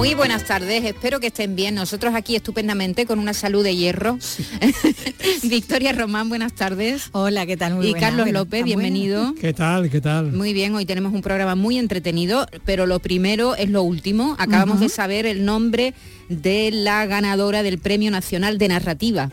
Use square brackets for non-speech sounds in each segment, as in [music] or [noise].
Muy buenas tardes, espero que estén bien. Nosotros aquí estupendamente con una salud de hierro. [laughs] Victoria Román, buenas tardes. Hola, ¿qué tal? Muy y buena. Carlos López, ¿está bienvenido. ¿Qué tal? ¿Qué tal? Muy bien, hoy tenemos un programa muy entretenido, pero lo primero es lo último. Acabamos de saber el nombre de la ganadora del Premio Nacional de Narrativa.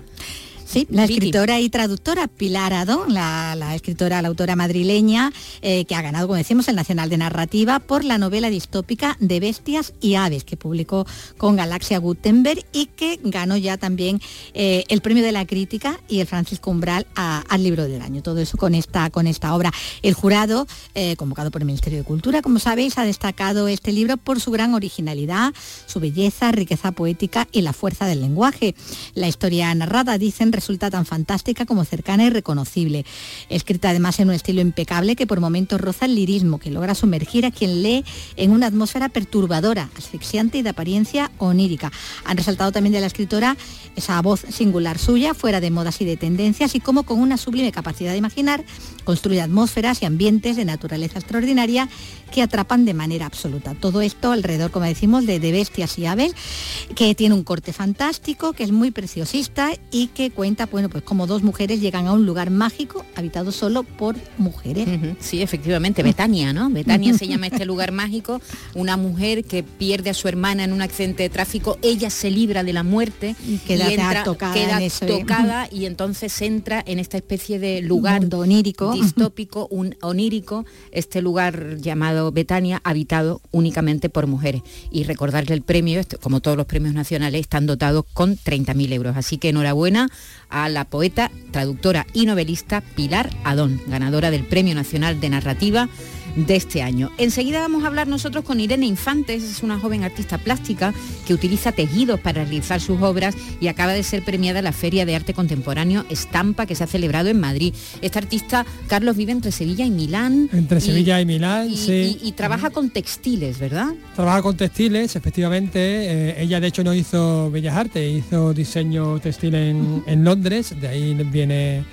Sí, la Vicky. escritora y traductora Pilar Adón, la, la escritora, la autora madrileña, eh, que ha ganado, como decimos, el Nacional de Narrativa por la novela distópica de Bestias y Aves, que publicó con Galaxia Gutenberg y que ganó ya también eh, el Premio de la Crítica y el Francisco Umbral a- al Libro del Año. Todo eso con esta, con esta obra. El jurado, eh, convocado por el Ministerio de Cultura, como sabéis, ha destacado este libro por su gran originalidad, su belleza, riqueza poética y la fuerza del lenguaje. La historia narrada, dicen, resulta tan fantástica como cercana y reconocible. Escrita además en un estilo impecable que por momentos roza el lirismo, que logra sumergir a quien lee en una atmósfera perturbadora, asfixiante y de apariencia onírica. Han resaltado también de la escritora esa voz singular suya, fuera de modas y de tendencias, y cómo con una sublime capacidad de imaginar construye atmósferas y ambientes de naturaleza extraordinaria que atrapan de manera absoluta. Todo esto alrededor, como decimos, de, de bestias y aves, que tiene un corte fantástico, que es muy preciosista y que cuenta, bueno, pues como dos mujeres llegan a un lugar mágico habitado solo por mujeres. Ujú, Sí, efectivamente, Betania, ¿no? Betania se llama este lugar mágico, una mujer que pierde a su hermana en un accidente de tráfico, ella se libra de la muerte Y queda tocada queda en eso, ¿eh? tocada y entonces entra en esta especie de lugar Mundo onírico. distópico, un onírico, este lugar llamado Betania, habitado únicamente por mujeres. Y recordarle el premio, esto- como todos los premios nacionales, están dotados con 30.000 euros. Así que enhorabuena a la poeta, traductora y novelista Pilar Adón, ganadora del Premio Nacional de Narrativa de este año. Enseguida vamos a hablar nosotros con Irene Infantes, es una joven artista plástica que utiliza tejidos para realizar sus obras y acaba de ser premiada en la Feria de Arte Contemporáneo Estampa que se ha celebrado en Madrid. Esta artista, Carlos, vive entre Sevilla y Milán. Entre Sevilla y Milán, y- sí. y- y trabaja con textiles, ¿verdad? Trabaja con textiles, efectivamente. eh, ella de hecho no hizo Bellas Artes, hizo diseño textil en, en Londres, de ahí viene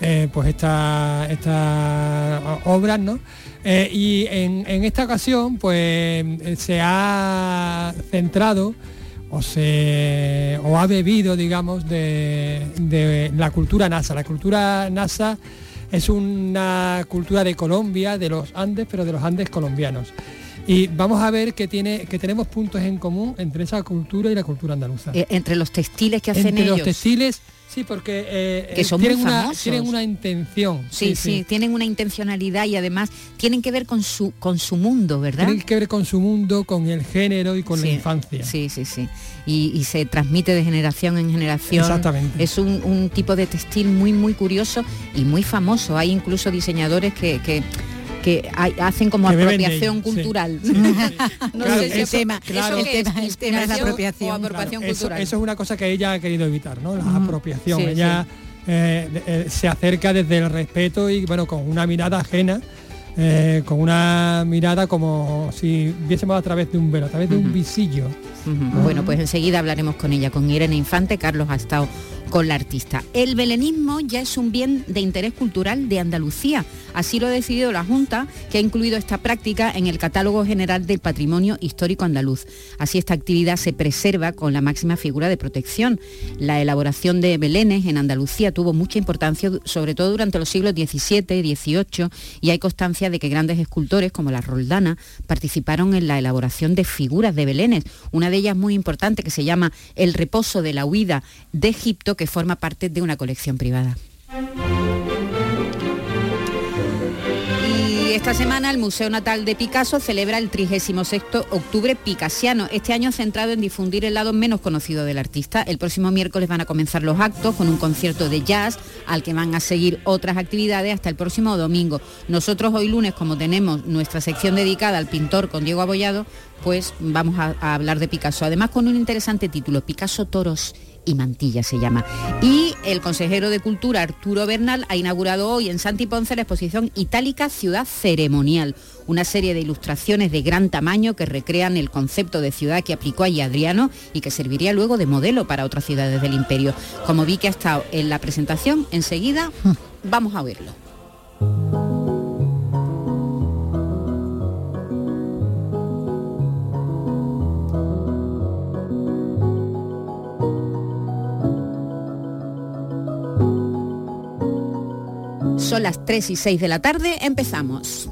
eh, pues esta, esta obras, ¿no? Eh, y en, en esta ocasión pues eh, se ha centrado o se o ha bebido digamos de, de la cultura NASA. La cultura NASA es una cultura de Colombia, de los Andes, pero de los Andes colombianos. Y vamos a ver que tiene que tenemos puntos en común entre esa cultura y la cultura andaluza. Eh, entre los textiles que hacen entre ellos. los textiles, sí, porque eh, Que eh, son tienen, muy una, tienen una intención. Sí, sí, tienen una intencionalidad y además tienen que ver con su con su mundo, ¿verdad? Tienen que ver con su mundo, con el género y con Sí, la infancia. Sí, sí, sí. Y, y se transmite de generación en generación. Exactamente. Es un, un tipo de textil muy, muy curioso y muy famoso. Hay incluso diseñadores que, que, que hay- hacen como Que apropiación ello, sí. cultural. [laughs] no Claro, sé si eso- el tema, claro. ¿eso qué El tema- es? el tema es la ¿Inspiración apropiación. o apropiación eso, cultural. eso es una cosa que ella ha querido evitar, ¿no? La Mm. apropiación. Ella eh, eh, se acerca desde el respeto y bueno, con una mirada ajena, eh, con una mirada como si viésemos a través de un velo, a través de un visillo. Bueno, pues enseguida hablaremos con ella, con Irene Infante. Carlos ha estado con la artista. El belenismo ya es un bien de interés cultural de Andalucía. Así lo ha decidido la Junta, que ha incluido esta práctica en el Catálogo General del Patrimonio Histórico Andaluz. Así esta actividad se preserva con la máxima figura de protección. La elaboración de belenes en Andalucía tuvo mucha importancia, sobre todo durante los siglos XVII y XVIII, y hay constancia de que grandes escultores como la Roldana participaron en la elaboración de figuras de belenes. Una de ellas muy importante que se llama El reposo de la huida de Egipto, que forma parte de una colección privada. Y esta semana el Museo Natal de Picasso celebra el 36 octubre picasiano, este año centrado en difundir el lado menos conocido del artista. El próximo miércoles van a comenzar los actos con un concierto de jazz al que van a seguir otras actividades hasta el próximo domingo. Nosotros hoy lunes, como tenemos nuestra sección dedicada al pintor con Diego Abollado, pues vamos a, a hablar de Picasso. Además con un interesante título, Picasso Toros y Mantilla se llama. Y el consejero de Cultura, Arturo Bernal, ha inaugurado hoy en Santi Ponce la exposición Itálica Ciudad Ceremonial, una serie de ilustraciones de gran tamaño que recrean el concepto de ciudad que aplicó ahí Adriano y que serviría luego de modelo para otras ciudades del imperio. Como vi que ha estado en la presentación, enseguida vamos a verlo. Son las 3 y 6 de la tarde, empezamos.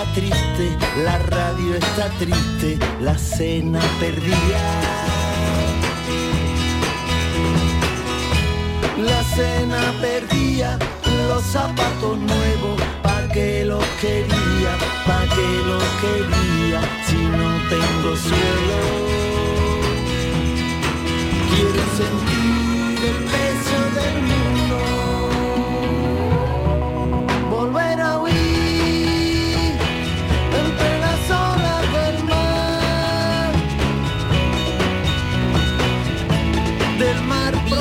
Está triste, la radio está triste, la cena perdida. La cena perdía, los zapatos nuevos, pa' que los quería, pa' que los quería, si no tengo suelo. Quiero sentir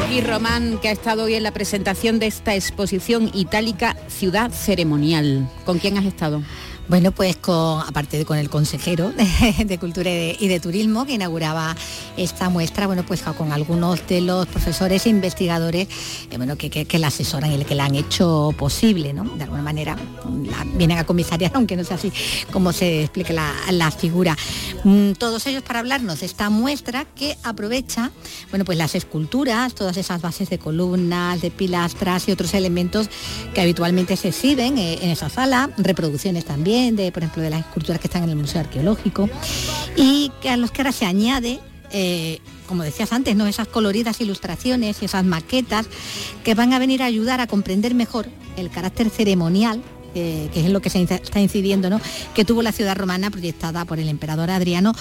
Vicky Román, que ha estado hoy en la presentación de esta exposición itálica Ciudad Ceremonial. ¿Con quién has estado? Bueno, pues con, aparte de con el consejero [laughs] de, Cultura y de, Turismo que inauguraba esta muestra, bueno, pues con algunos de los profesores e investigadores eh, bueno, que, que- que la asesoran y que la han hecho posible, ¿no? De alguna manera vienen a comisariar, [laughs] aunque no sea así como se explica la, la figura. Mm, todos ellos para hablarnos de esta muestra que aprovecha, bueno, pues las esculturas, todas esas bases de columnas, de pilastras y otros elementos que habitualmente se exhiben eh, en esa sala, reproducciones también de, por ejemplo, de las esculturas que están en el Museo Arqueológico y a los que ahora se añade eh, como decías antes, ¿no? esas coloridas ilustraciones y esas maquetas que van a venir a ayudar a comprender mejor el carácter ceremonial eh, que es en lo que se está incidiendo, ¿no? que tuvo la ciudad romana proyectada por el emperador Adriano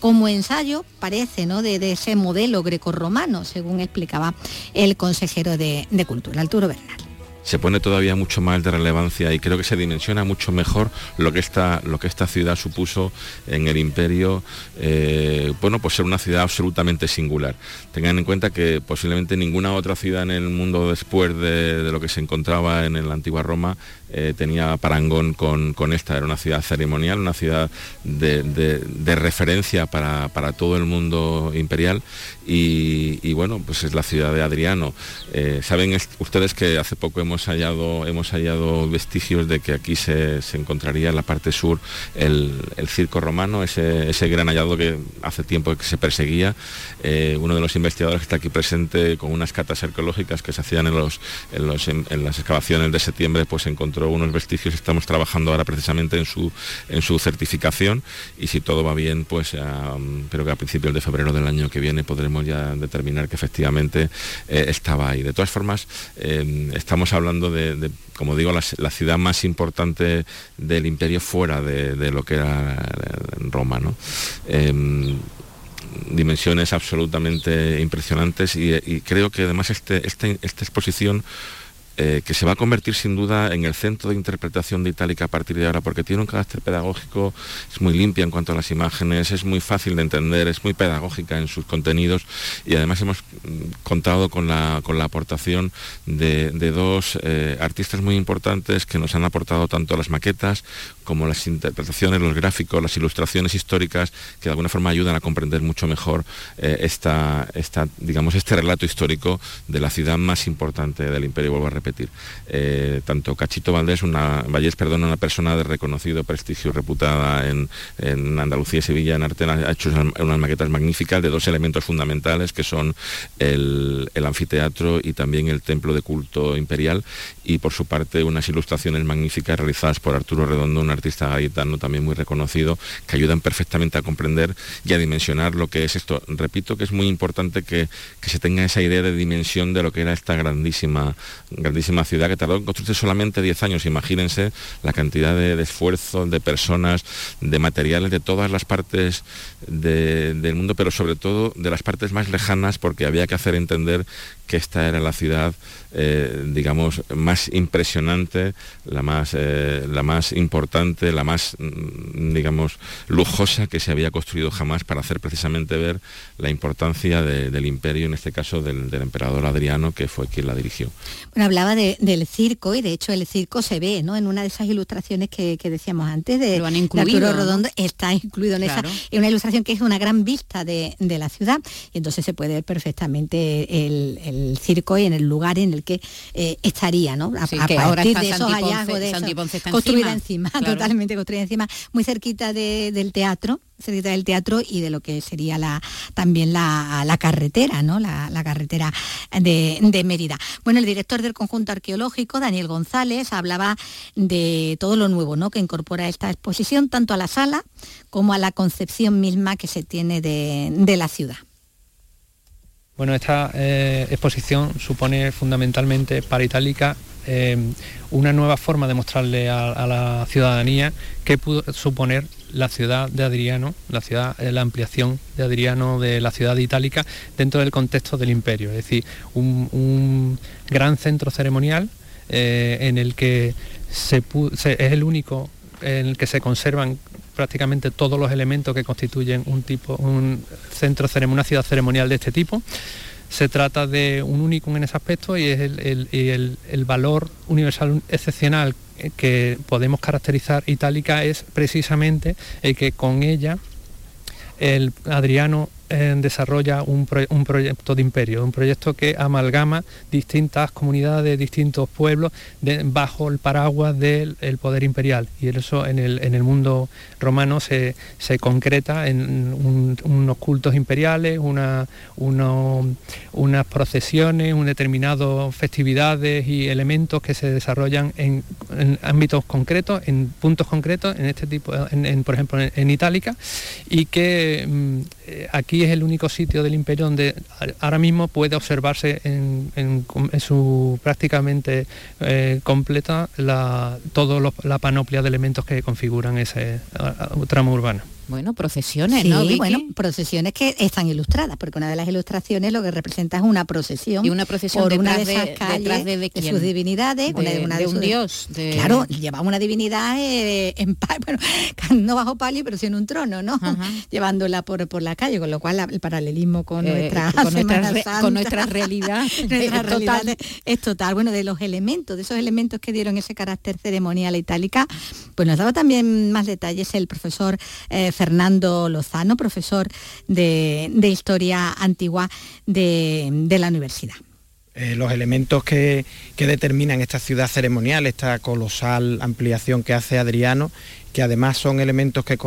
como ensayo, parece, ¿no? de, de ese modelo grecorromano, según explicaba el consejero de, de Cultura, Arturo Bernal. Se pone todavía mucho más de relevancia y creo que se dimensiona mucho mejor lo que esta, lo que esta ciudad supuso en el imperio, eh, bueno, pues ser una ciudad absolutamente singular. Tengan en cuenta que posiblemente ninguna otra ciudad en el mundo después de, lo que se encontraba en la antigua Roma eh, tenía parangón con, con esta. Era una ciudad ceremonial, una ciudad de, de- de referencia para, para todo el mundo imperial y, bueno, pues es la ciudad de Adriano. Eh, Saben ustedes que hace poco hemos hallado, hemos hallado vestigios de que aquí se, encontraría en la parte sur el, circo romano, ese, ese gran hallado que hace tiempo que se perseguía. Eh, uno de los investigadores que está aquí presente con unas catas arqueológicas que se hacían en, los, en, las excavaciones de septiembre, pues encontró unos vestigios. Estamos trabajando ahora precisamente en su, en su certificación y si todo va bien, pues ah, creo que a principios de febrero del año que viene podremos ya determinar que efectivamente eh, estaba ahí. De todas formas, eh, estamos hablando de, como digo, la, ciudad más importante del imperio fuera de, de lo que era eh, Roma. ¿no? Em, dimensiones absolutamente impresionantes y, y creo que además este, este- esta exposición eh, que se va a convertir sin duda en el centro de interpretación de Itálica a partir de ahora, porque tiene un carácter pedagógico, es muy limpia en cuanto a las imágenes, es muy fácil de entender, es muy pedagógica en sus contenidos y además hemos mm, contado con la, con la aportación de, de dos eh, artistas muy importantes que nos han aportado tanto las maquetas como las interpretaciones, los gráficos, las ilustraciones históricas que de alguna forma ayudan a comprender mucho mejor eh, esta, esta, digamos, este relato histórico de la ciudad más importante del imperio, vuelvo a Eh, tanto Cachito Valdés, una, Vallés, perdón, una persona de reconocido prestigio reputada en, Andalucía y Sevilla en arte, ha hecho unas, maquetas magníficas de dos elementos fundamentales que son el, anfiteatro y también el templo de culto imperial y por su parte unas ilustraciones magníficas realizadas por Arturo Redondo, un artista gaitano también muy reconocido, que ayudan perfectamente a comprender y a dimensionar lo que es esto. Repito que es muy importante que, que se tenga esa idea de dimensión de lo que era esta grandísima ciudad que tardó en construirse solamente 10 años. Imagínense la cantidad de, esfuerzo, de personas, de materiales de todas las partes del mundo, pero sobre todo de las partes más lejanas, porque había que hacer entender que esta era la ciudad, eh, digamos, más impresionante, la más, eh, la más importante, la más, mm, digamos, lujosa que se había construido jamás para hacer precisamente ver la importancia del imperio, en este caso del, emperador Adriano, que fue quien la dirigió. Bueno, hablaba del circo y de hecho el circo se ve, ¿no? En una de esas ilustraciones que, decíamos antes de, Lo han incluido, Redondo, está incluido en esa, en una ilustración que es una gran vista de, la ciudad y entonces se puede ver perfectamente el el circo y en el lugar en el que eh, estaría, ¿no? A, que partir de esos hallazgos de construida encima, [laughs] totalmente construida encima, muy cerquita del teatro, cerquita del teatro y de lo que sería la, también la, carretera, ¿no? La, carretera de, de, Mérida. Bueno, el director del conjunto arqueológico, Daniel González, hablaba de todo lo nuevo ¿no? que incorpora esta exposición, tanto a la sala como a la concepción misma que se tiene de la ciudad. Bueno, esta eh, exposición supone fundamentalmente para Itálica eh, una nueva forma de mostrarle a, la ciudadanía qué pudo suponer la ciudad de Adriano, la ciudad, eh, la ampliación de Adriano de la ciudad de Itálica dentro del contexto del imperio, es decir, un, gran centro ceremonial en el que es el único en el que se conservan prácticamente todos los elementos que constituyen un tipo, un centro una ciudad ceremonial de este tipo. Se trata de un único en ese aspecto y es el, valor universal excepcional que podemos caracterizar itálica es precisamente el que con ella el Adriano desarrolla un, proyecto de imperio, un proyecto que amalgama distintas comunidades, distintos pueblos bajo el paraguas del poder imperial. Y eso en el, en el mundo romano se, concreta en unos cultos imperiales, una, unas procesiones, un determinado festividades y elementos que se desarrollan en, ámbitos concretos, en puntos concretos, en este tipo, en, por ejemplo en, Itálica, y que mm, eh, aquí es el único sitio del imperio donde ahora mismo puede observarse en, su prácticamente eh, completa la, la panoplia de elementos que configuran ese tramo urbano. Bueno, procesiones, ¿no? bueno, procesiones que están ilustradas, porque una de las ilustraciones lo que representa es una procesión. Y una procesión por una de esas calles de, sus divinidades, de, un dios. Claro, llevaba una divinidad eh, en [laughs] bueno, no bajo palio, pero sí en un trono, ¿no? Llevándola por, por la calle, con lo cual el paralelismo con eh, nuestra con, nuestra, con nuestra realidad, [laughs] es, total. es total. Bueno, de los elementos, de esos elementos que dieron ese carácter ceremonial itálica, pues nos daba también más detalles el profesor eh, Fernando Lozano, profesor de, Historia Antigua de, la universidad. Eh, los elementos que, determinan esta ciudad ceremonial, esta colosal ampliación que hace Adriano, que además son elementos que,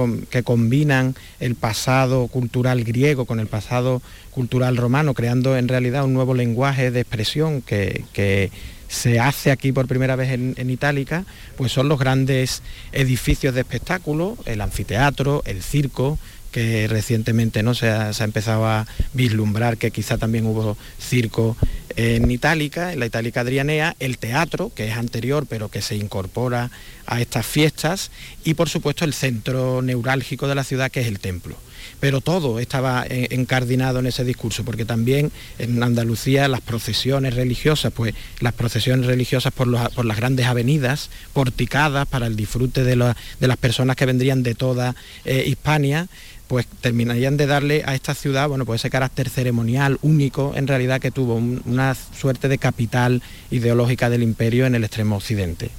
combinan el pasado cultural griego con el pasado cultural romano, creando en realidad un nuevo lenguaje de expresión que se hace aquí por primera vez en, Itálica, pues son los grandes edificios de espectáculo, el anfiteatro, el circo, que recientemente ¿no? se, ha, empezado a vislumbrar que quizá también hubo circo en Itálica, en la Itálica Adrianea, el teatro, que es anterior pero que se incorpora a estas fiestas, y por supuesto el centro neurálgico de la ciudad, que es el templo pero todo estaba encardinado en ese discurso, porque también en Andalucía las procesiones religiosas, pues las procesiones religiosas por, las grandes avenidas, porticadas para el disfrute de, las personas que vendrían de toda eh, Hispania, pues terminarían de darle a esta ciudad, bueno, pues ese carácter ceremonial único en realidad que tuvo una suerte de capital ideológica del imperio en el extremo occidente.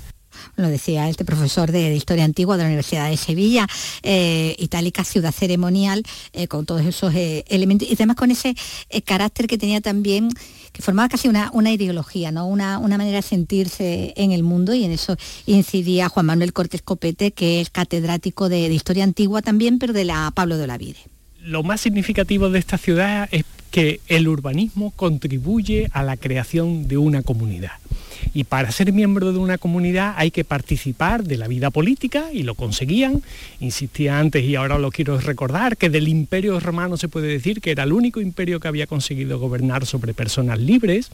Lo decía este profesor de, Historia Antigua de la Universidad de Sevilla, eh, Itálica ciudad ceremonial, eh, con todos esos elementos y además con ese carácter que tenía también que formaba casi una, una ideología, ¿no? Una, una, manera de sentirse en el mundo y en eso incidía Juan Manuel Cortés Copete, que es catedrático de, de Historia Antigua también, pero de la Pablo de Olavide. Lo más significativo de esta ciudad es que el urbanismo contribuye a la creación de una comunidad. Y para ser miembro de una comunidad hay que participar de la vida política y lo conseguían. Insistía antes y ahora lo quiero recordar que del imperio romano se puede decir que era el único imperio que había conseguido gobernar sobre personas libres.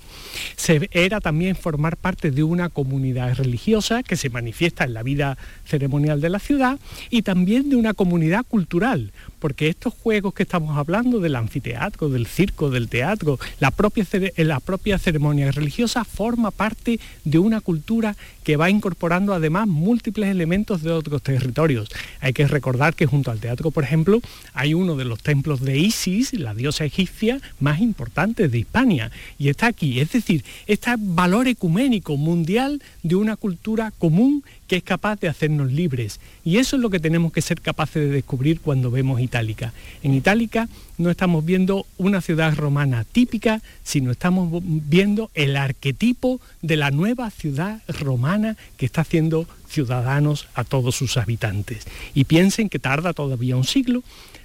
Se, era también formar parte de una comunidad religiosa que se manifiesta en la vida ceremonial de la ciudad y también de una comunidad cultural, porque estos juegos que estamos hablando del anfiteatro, del circo, del teatro, la propia, la propia ceremonia religiosa forma parte de una cultura que va incorporando además múltiples elementos de otros territorios. Hay que recordar que junto al teatro, por ejemplo, hay uno de los templos de Isis, la diosa egipcia más importante de Hispania, y está aquí. Es decir, este valor ecuménico mundial de una cultura común que es capaz de hacernos libres. Y eso es lo que tenemos que ser capaces de descubrir cuando vemos Itálica. En Itálica no estamos viendo una ciudad romana típica, sino estamos viendo el arquetipo de la nueva ciudad romana que está haciendo ciudadanos a todos sus habitantes. Y piensen que tarda todavía un siglo,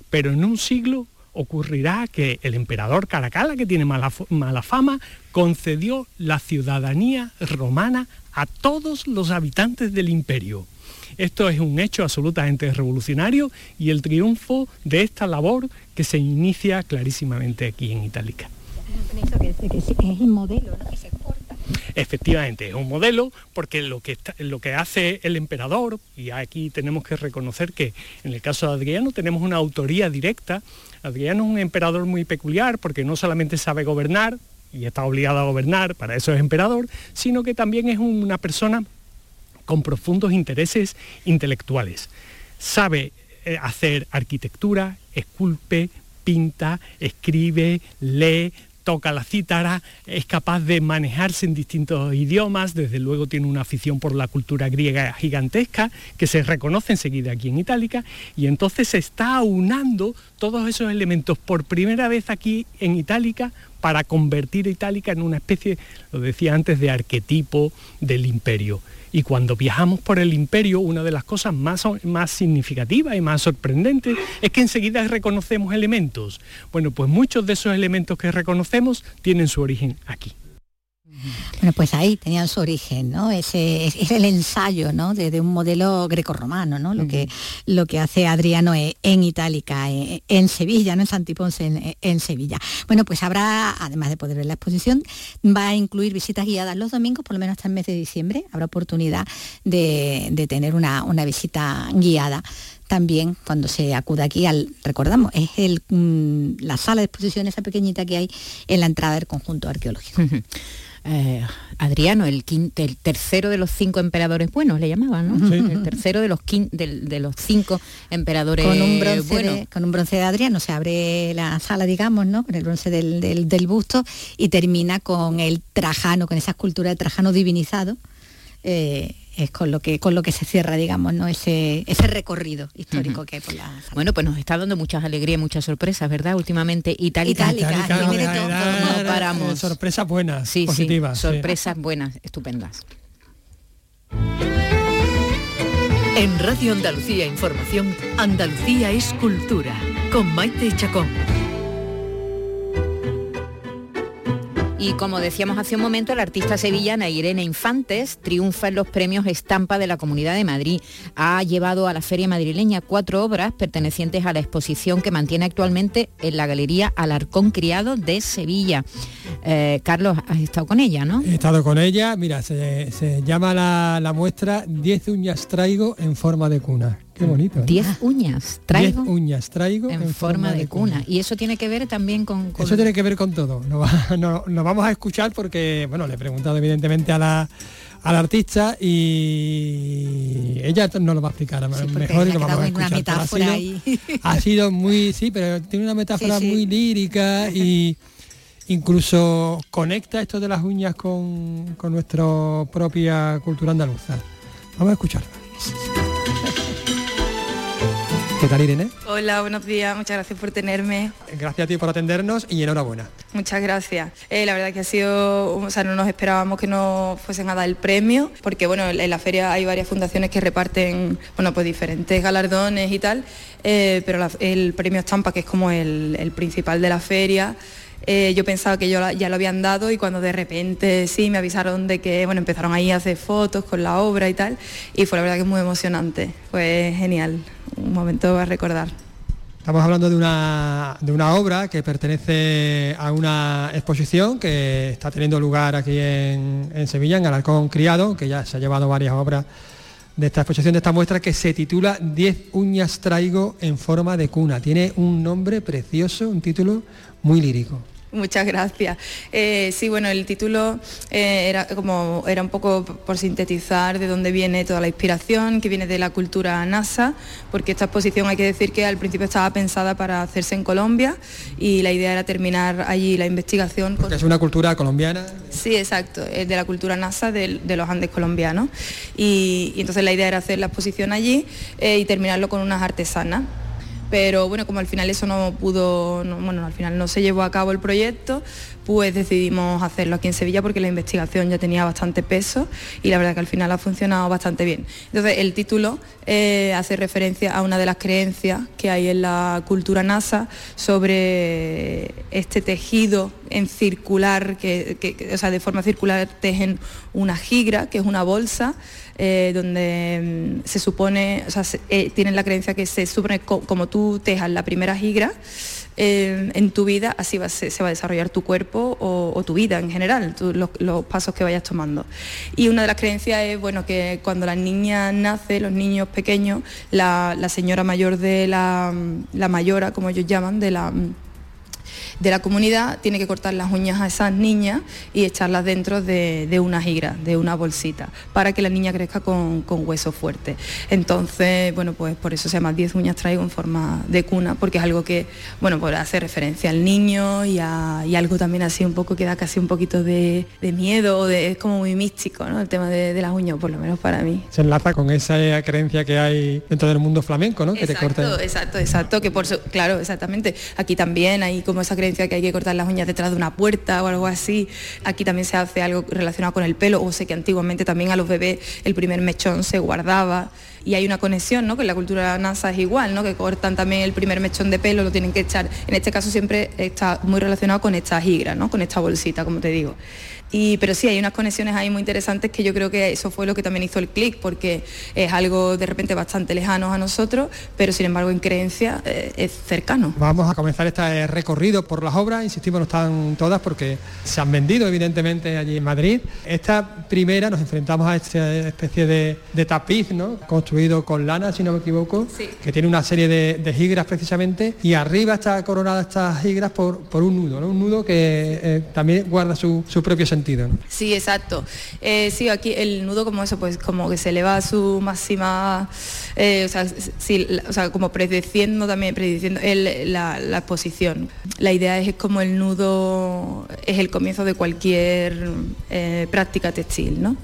pero en un siglo ocurrirá que el emperador Caracalla, que tiene mala, mala fama, concedió la ciudadanía romana a todos los habitantes del imperio. Esto es un hecho absolutamente revolucionario y el triunfo de esta labor que se inicia clarísimamente aquí en Itálica. Es un modelo, Efectivamente, es un modelo porque lo que, lo que hace el emperador, y aquí tenemos que reconocer que en el caso de Adriano tenemos una autoría directa, Adriano es un emperador muy peculiar porque no solamente sabe gobernar, y está obligado a gobernar, para eso es emperador, sino que también es una persona con profundos intereses intelectuales. Sabe eh, hacer arquitectura, esculpe, pinta, escribe, lee, toca la cítara, es capaz de manejarse en distintos idiomas, desde luego tiene una afición por la cultura griega gigantesca, que se reconoce enseguida aquí en Itálica, y entonces se está aunando todos esos elementos por primera vez aquí en Itálica para convertir a Itálica en una especie, lo decía antes, de arquetipo del imperio. Y cuando viajamos por el imperio, una de las cosas más, más significativas y más sorprendentes es que enseguida reconocemos elementos. Bueno, pues muchos de esos elementos que reconocemos tienen su origen aquí. Bueno, pues ahí tenían su origen, ¿no? Ese es el ensayo, ¿no? De, un modelo grecorromano, ¿no? Lo, que, lo que hace Adriano e, en Itálica, e, en, Sevilla, ¿no? En Santiponce, en, en, Sevilla. Bueno, pues habrá, además de poder ver la exposición, va a incluir visitas guiadas los domingos, por lo menos hasta el mes de diciembre. Habrá oportunidad de, tener una, visita guiada también cuando se acuda aquí al, recordamos, es el, mm, la sala de exposición, esa pequeñita que hay en la entrada del conjunto arqueológico. [laughs] Eh, Adriano, el, el, tercero de los cinco emperadores buenos, le llamaban, ¿no? El tercero de los, de, los cinco emperadores con un bronce De, con un bronce de Adriano se abre la sala, digamos, ¿no? Con el bronce del, busto y termina con el Trajano, con esa escultura de Trajano divinizado. Eh, es con lo que con lo que se cierra, digamos, ¿no? ese, ese recorrido histórico que hay por la Bueno, pues nos está dando muchas alegrías, muchas sorpresas, ¿verdad? Últimamente Itálica. no paramos. sorpresas buenas, sí, positivas. sorpresas buenas, estupendas. En Radio Andalucía Información, Andalucía es cultura, con Maite Chacón. Y como decíamos hace un momento, la artista sevillana Irene Infantes triunfa en los premios Estampa de la Comunidad de Madrid. Ha llevado a la Feria Madrileña cuatro obras pertenecientes a la exposición que mantiene actualmente en la Galería Alarcón Criado de Sevilla. Eh, Carlos, has estado con ella, ¿no? He estado con ella. Mira, se, llama la, la muestra 10 uñas traigo en forma de cuna. Qué bonito. 10 ¿eh? uñas traigo. uñas traigo en, forma, de, cuna. Y eso tiene que ver también con... Eso tiene que ver con todo. [laughs] Nos, vamos a escuchar porque, bueno, le he preguntado evidentemente a la, artista y ella nos lo va a explicar mejor y lo vamos a escuchar. metáfora [laughs] ha, sido, muy, sí, pero tiene una metáfora muy lírica y incluso conecta esto de las uñas con, con nuestra propia cultura andaluza Vamos a escucharla. ¿Qué tal Irene? Hola, buenos días, muchas gracias por tenerme. Gracias a ti por atendernos y enhorabuena. Muchas gracias. Eh, la verdad que ha sido, o sea, no nos esperábamos que nos fuesen a dar el premio, porque bueno, en la feria hay varias fundaciones que reparten, bueno, pues diferentes galardones y tal, eh, pero el premio Estampa, que es como el, el principal de la feria, eh, yo pensaba que yo ya lo habían dado y cuando de repente sí me avisaron de que bueno empezaron ahí a hacer fotos con la obra y tal y fue la verdad que muy emocionante. Fue genial un momento a recordar. Estamos hablando de una, de una obra que pertenece a una exposición que está teniendo lugar aquí en, en Sevilla, en Alarcón Criado, que ya se ha llevado varias obras de esta exposición, de esta muestra, que se titula 10 uñas traigo en forma de cuna. Tiene un nombre precioso, un título muy lírico. Muchas gracias. Eh, sí, bueno, el título eh, era como era un poco por sintetizar de dónde viene toda la inspiración, que viene de la cultura NASA, porque esta exposición hay que decir que al principio estaba pensada para hacerse en Colombia y la idea era terminar allí la investigación. Porque es una cultura colombiana. Sí, exacto, es de la cultura NASA de, los Andes colombianos. Y, entonces la idea era hacer la exposición allí eh, y terminarlo con unas artesanas pero bueno, como al final eso no pudo, bueno, al final no se llevó a cabo el proyecto, pues decidimos hacerlo aquí en Sevilla porque la investigación ya tenía bastante peso y la verdad que al final ha funcionado bastante bien. Entonces el título eh, hace referencia a una de las creencias que hay en la cultura NASA sobre este tejido en circular, que, o sea, de forma circular tejen una gigra, que es una bolsa, eh, donde mm, se supone, o sea, eh, tienen la creencia que se supone como tú tejas la primera gigra, eh, en tu vida, así se, va a desarrollar tu cuerpo o, tu vida en general, los, pasos que vayas tomando. Y una de las creencias es bueno, que cuando la niña nace, los niños pequeños, la, señora mayor de la, la mayora, como ellos llaman, de la de la comunidad tiene que cortar las uñas a esas niñas y echarlas dentro de, una gigra, de una bolsita, para que la niña crezca con, hueso fuerte. Entonces, bueno, pues por eso se llama 10 uñas traigo en forma de cuna, porque es algo que, bueno, pues hace referencia al niño y, algo también así un poco que da casi un poquito de, miedo, de, es como muy místico, ¿no? El tema de, las uñas, por lo menos para mí. Se enlaza con esa creencia que hay dentro del mundo flamenco, ¿no? Que te corten. Exacto, exacto, que por claro, exactamente. Aquí también hay como esa creencia que hay que cortar las uñas detrás de una puerta o algo así. Aquí también se hace algo relacionado con el pelo, o sé que antiguamente también a los bebés el primer mechón se guardaba y hay una conexión, ¿no? Que la cultura NASA es igual, ¿no? Que cortan también el primer mechón de pelo, lo tienen que echar. En este caso siempre está muy relacionado con esta gigra, ¿no? Con esta bolsita, como te digo pero sí, hay unas conexiones ahí muy interesantes que yo creo que eso fue lo que también hizo el clic, porque es algo de repente bastante lejano a nosotros, pero sin embargo en creencia eh, es cercano. Vamos a comenzar este recorrido por las obras, insistimos, no están todas porque se han vendido evidentemente allí en Madrid. Esta primera nos enfrentamos a esta especie de, tapiz, ¿no? Construido con lana, si no me equivoco, que tiene una serie de, higras precisamente, y arriba está coronada estas higras por, un nudo, Un nudo que eh, también guarda su, su propio sentido Sí, exacto. Eh, sí, aquí el nudo como eso, pues como que se eleva a su máxima, eh, o, sea, como prediciendo también, prediciendo la, exposición. La idea es, como el nudo es el comienzo de cualquier eh, práctica textil, ¿no?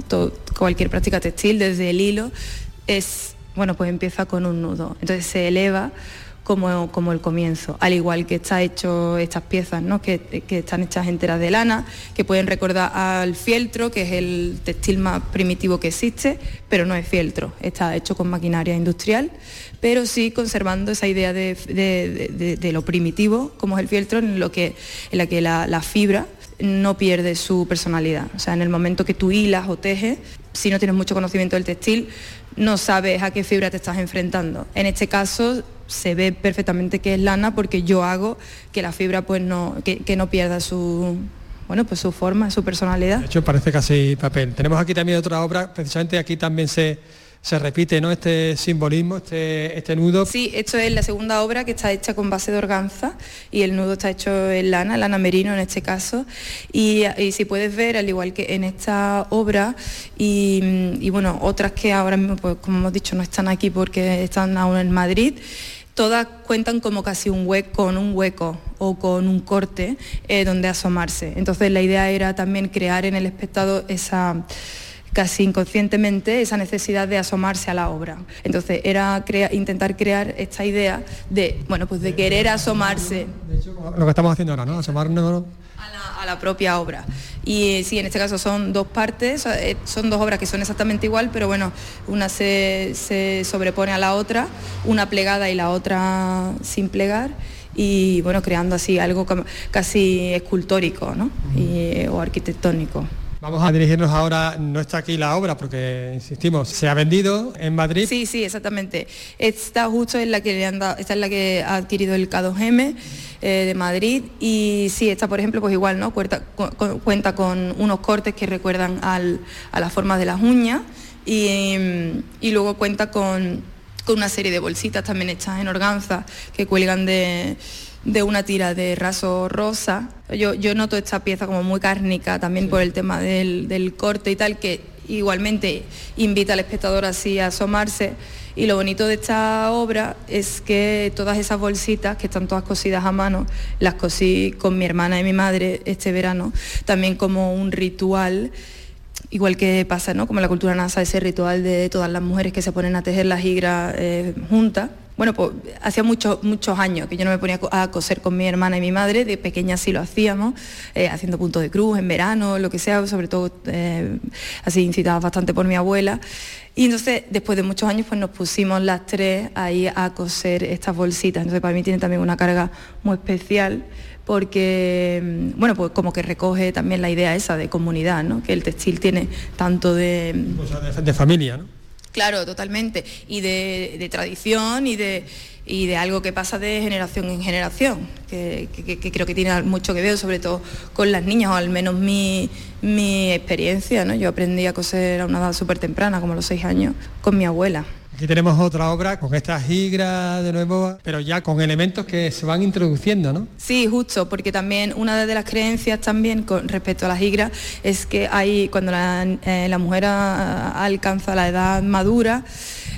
cualquier práctica textil, desde el hilo, es, bueno, pues empieza con un nudo. Entonces se eleva como, el comienzo, al igual que está hecho estas piezas, ¿no? que, están hechas enteras de lana, que pueden recordar al fieltro, que es el textil más primitivo que existe, pero no es fieltro, está hecho con maquinaria industrial, pero sí conservando esa idea de, lo primitivo, como es el fieltro, en, lo que, en la que la, fibra no pierde su personalidad. O sea, en el momento que tú hilas o tejes, si no tienes mucho conocimiento del textil, no sabes a qué fibra te estás enfrentando. En este caso se ve perfectamente que es lana porque yo hago que la fibra pues no, que, no pierda su, bueno, pues su forma, su personalidad. De hecho, parece casi papel. Tenemos aquí también otra obra, precisamente aquí también se, se repite ¿no? este simbolismo, este, este nudo. Sí, esto es la segunda obra que está hecha con base de organza y el nudo está hecho en lana, lana merino en este caso. Y, si puedes ver, al igual que en esta obra y, bueno, otras que ahora mismo, pues, como hemos dicho, no están aquí porque están aún en Madrid, todas cuentan como casi un hueco, con un hueco o con un corte eh, donde asomarse. Entonces la idea era también crear en el espectador esa casi inconscientemente esa necesidad de asomarse a la obra. Entonces era intentar crear esta idea de, bueno, pues de querer asomarse. lo que estamos haciendo ahora, ¿no? Asomarnos a la, propia obra. Y sí, en este caso son dos partes, eh, son dos obras que son exactamente igual, pero bueno, una se, se sobrepone a la otra, una plegada y la otra sin plegar y bueno, creando así algo casi escultórico ¿no? o arquitectónico. Vamos a dirigirnos ahora, no está aquí la obra porque, insistimos, se ha vendido en Madrid. Sí, sí, exactamente. Esta justo es la que le han esta es la que ha adquirido el K2M eh, de Madrid y sí, esta por ejemplo, pues igual, ¿no? Cuenta con, cuenta con unos cortes que recuerdan a la forma de las uñas y, y luego cuenta con con una serie de bolsitas también hechas en organza que cuelgan de, una tira de raso rosa. Yo, yo, noto esta pieza como muy cárnica también por el tema del, corte y tal, que igualmente invita al espectador así a asomarse. Y lo bonito de esta obra es que todas esas bolsitas, que están todas cosidas a mano, las cosí con mi hermana y mi madre este verano, también como un ritual igual que pasa, ¿no? Como la cultura NASA, ese ritual de todas las mujeres que se ponen a tejer las higras eh, juntas. Bueno, pues hacía muchos muchos años que yo no me ponía a coser con mi hermana y mi madre, de pequeña sí lo hacíamos, eh, haciendo puntos de cruz en verano, lo que sea, sobre todo eh, así incitadas bastante por mi abuela. Y entonces, después de muchos años, pues nos pusimos las tres ahí a coser estas bolsitas. Entonces, para mí tiene también una carga muy especial porque, mm, bueno, pues como que recoge también la idea esa de comunidad, ¿no? Que el textil tiene tanto de... de, familia, ¿no? Claro, totalmente. Y de, tradición y de, y de algo que pasa de generación en generación, que, creo que tiene mucho que ver, sobre todo con las niñas, o al menos mi, mi experiencia, ¿no? Yo aprendí a coser a una edad súper temprana, como los seis años, con mi abuela. Aquí tenemos otra obra con estas higras de nuevo, pero ya con elementos que se van introduciendo, ¿no? Sí, justo, porque también una de las creencias también con respecto a las higras es que hay cuando la, eh, la mujer alcanza la edad madura,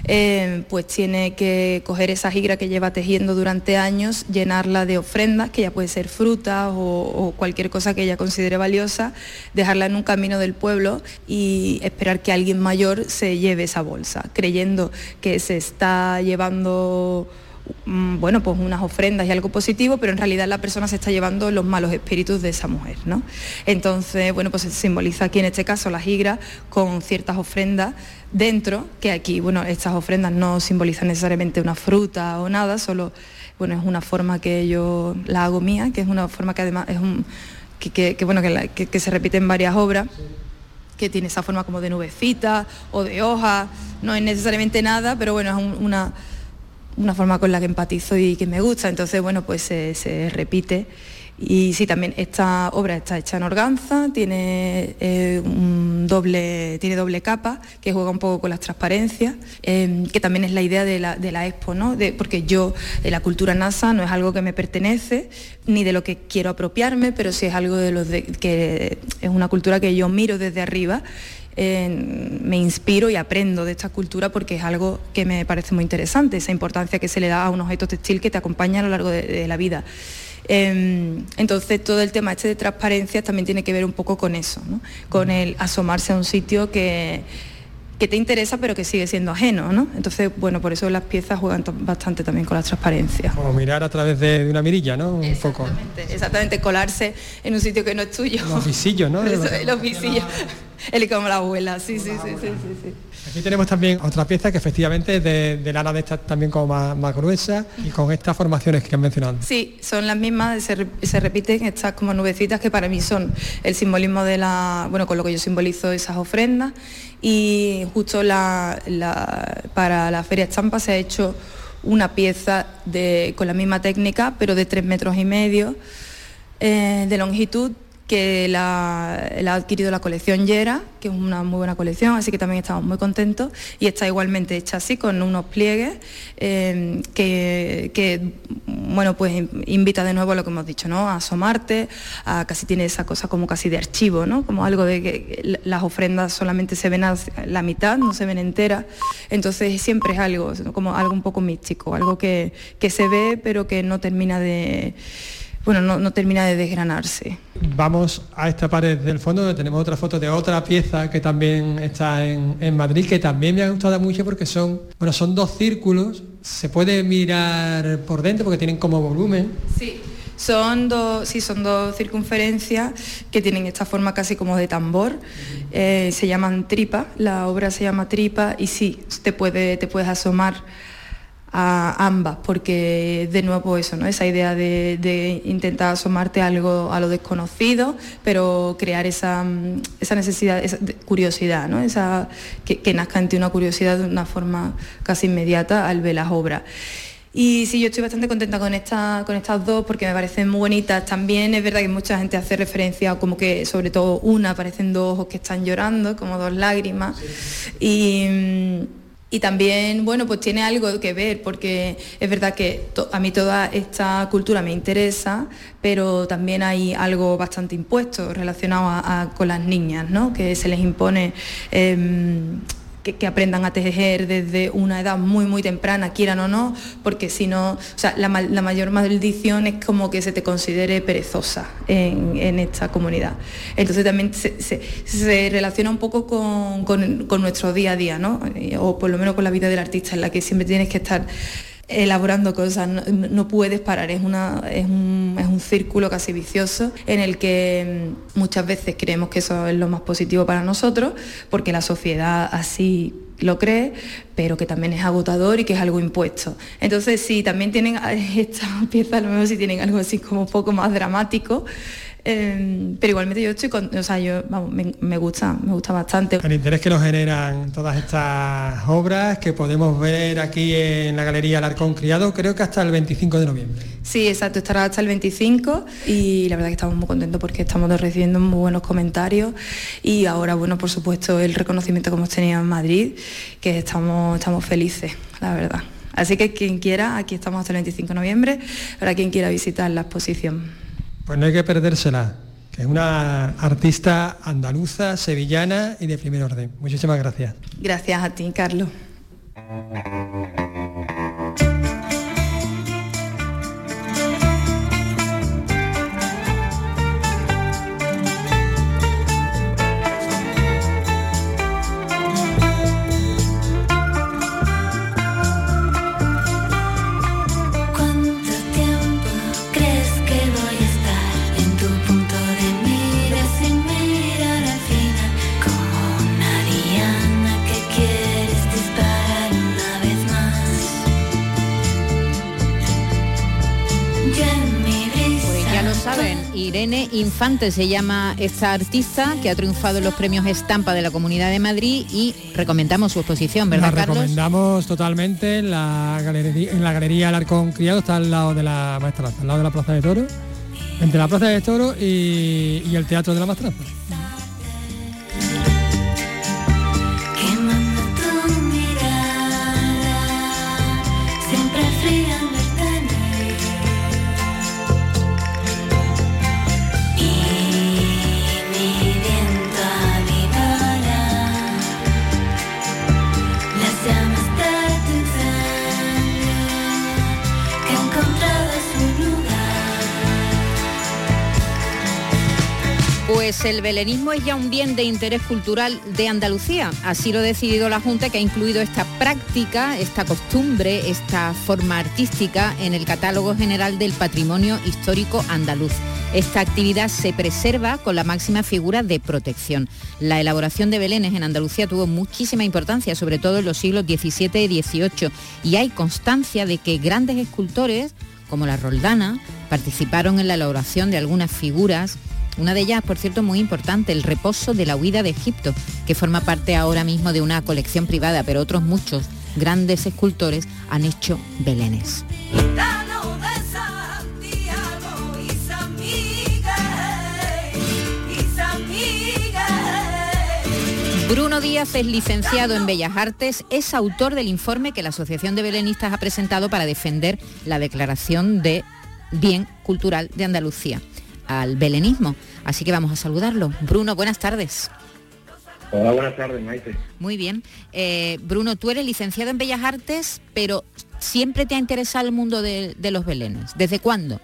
eh, pues tiene que coger esa higra que lleva tejiendo durante años, llenarla de ofrendas, que ya puede ser fruta o, cualquier cosa que ella considere valiosa, dejarla en un camino del pueblo y esperar que alguien mayor se lleve esa bolsa, creyendo que se está llevando mm, bueno, pues unas ofrendas y algo positivo, pero en realidad la persona se está llevando los malos espíritus de esa mujer, ¿no? Entonces, bueno, pues simboliza aquí en este caso la higra con ciertas ofrendas dentro, que aquí, bueno, estas ofrendas no simbolizan necesariamente una fruta o nada, solo, bueno, es una forma que yo la hago mía, que es una forma que además es un, que, bueno, que, se repite en varias obras, que tiene esa forma como de nubecita o de hoja, no es necesariamente nada, pero bueno, es una, una forma con la que empatizo y que me gusta, entonces, bueno, pues se repite y sí, también esta obra está hecha en organza, tiene, eh, un doble, tiene doble capa, que juega un poco con las transparencias, em, que también es la idea de la, de expo, ¿no? De, porque yo, de la cultura NASA, no es algo que me pertenece, ni de lo que quiero apropiarme, pero sí es algo de los que es una cultura que yo miro desde arriba me inspiro y aprendo de esta cultura porque es algo que me parece muy interesante, esa importancia que se le da a un objeto textil que te acompaña a lo largo de la vida. Em, entonces todo el tema este de transparencia también tiene que ver un poco con eso, con el asomarse a un sitio que, te interesa pero que sigue siendo ajeno, ¿no? Entonces, bueno, por eso las piezas juegan bastante también con la transparencia. Como mirar a través de, una mirilla, ¿no? Un exactamente, poco. Exactamente, colarse en un sitio que no es tuyo. Los visillos, ¿no? [laughs] los visillos. El como la abuela, sí, sí, sí, sí, sí. Aquí tenemos también otra pieza que efectivamente es de, lana de esta también como más, gruesa y con estas formaciones que han mencionado. Sí, son las mismas, se, repiten estas como nubecitas que para mí son el simbolismo de la, bueno, con lo que yo simbolizo esas ofrendas y justo para la Feria Estampa se ha hecho una pieza de, con la misma técnica, pero de tres metros y medio eh, de longitud que la, ha adquirido la colección Yera, que es una muy buena colección, así que también estamos muy contentos, y está igualmente hecha así, con unos pliegues, eh, que, bueno, pues invita de nuevo a lo que hemos dicho, ¿no? A asomarte, a casi tiene esa cosa como casi de archivo, ¿no? Como algo de que las ofrendas solamente se ven a la mitad, no se ven enteras, entonces siempre es algo, como algo un poco místico, algo que, que se ve pero que no termina de bueno, no, termina de desgranarse. Vamos a esta pared del fondo donde tenemos otra foto de otra pieza que también está en, Madrid, que también me ha gustado mucho porque son, bueno, son dos círculos, se puede mirar por dentro porque tienen como volumen. Sí. Son dos, sí, son dos circunferencias que tienen esta forma casi como de tambor. Eh, se llaman tripa, la obra se llama tripa y sí, te, puede, te puedes asomar a ambas, porque de nuevo eso, ¿no? Esa idea de, intentar asomarte algo a lo desconocido, pero crear esa, esa necesidad, esa curiosidad, ¿no? Esa, que, nazca en una curiosidad de una forma casi inmediata al ver las obras. Y sí, yo estoy bastante contenta con, esta, con estas dos porque me parecen muy bonitas. También es verdad que mucha gente hace referencia como que sobre todo una aparecen dos ojos que están llorando, como dos lágrimas. Y, también, bueno, pues tiene algo que ver, porque es verdad que a mí toda esta cultura me interesa, pero también hay algo bastante impuesto relacionado con las niñas, ¿no? Que se les impone em, que, aprendan a tejer desde una edad muy, muy temprana, quieran o no, porque si no, o sea, la, mayor maldición es como que se te considere perezosa en, esta comunidad. Entonces también se, relaciona un poco con, nuestro día a día, ¿no? Eh, o por lo menos con la vida del artista, en la que siempre tienes que estar elaborando cosas, no, puedes parar, es, una, es, un, es un círculo casi vicioso en el que mm, muchas veces creemos que eso es lo más positivo para nosotros, porque la sociedad así lo cree, pero que también es agotador y que es algo impuesto. Entonces, si también tienen [laughs] esta pieza, a lo mejor si tienen algo así como un poco más dramático, Em, pero igualmente yo estoy con, o sea, yo, vamos, me, gusta, me gusta bastante. El interés que nos generan todas estas obras que podemos ver aquí en la Galería Alarcón Criado, creo que hasta el 25 de noviembre. Sí, exacto, estará hasta el 25 y la verdad que estamos muy contentos porque estamos recibiendo muy buenos comentarios y ahora, bueno, por supuesto, el reconocimiento que hemos tenido en Madrid, que estamos, estamos felices, la verdad. Así que quien quiera, aquí estamos hasta el 25 de noviembre, para quien quiera visitar la exposición. Pues no hay que perdérsela, que es una artista andaluza, sevillana y de primer orden. Muchísimas gracias. Gracias a ti, Carlos. Irene Infante se llama esta artista que ha triunfado en los premios Estampa de la Comunidad de Madrid y recomendamos su exposición, ¿verdad, la recomendamos totalmente en la galería, en la galería Alarcón Criado, está al lado de la maestranza, al lado de la Plaza de Toro, entre la Plaza de Toro y, y el Teatro de la Maestranza. Pues el belenismo es ya un bien de interés cultural de Andalucía. Así lo ha decidido la Junta que ha incluido esta práctica, esta costumbre, esta forma artística en el catálogo general del patrimonio histórico andaluz. Esta actividad se preserva con la máxima figura de protección. La elaboración de belenes en Andalucía tuvo muchísima importancia, sobre todo en los siglos XVII y XVIII, y hay constancia de que grandes escultores, como la Roldana, participaron en la elaboración de algunas figuras una de ellas, por cierto, muy importante, el reposo de la huida de Egipto, que forma parte ahora mismo de una colección privada, pero otros muchos grandes escultores han hecho belenes. Bruno Díaz es licenciado en Bellas Artes, es autor del informe que la Asociación de Belenistas ha presentado para defender la declaración de bien cultural de Andalucía al belenismo. Así que vamos a saludarlo. Bruno, buenas tardes. Hola, buenas tardes, Maite. Muy bien. Eh, Bruno, tú eres licenciado en Bellas Artes, pero siempre te ha interesado el mundo de, los belenes. ¿Desde cuándo?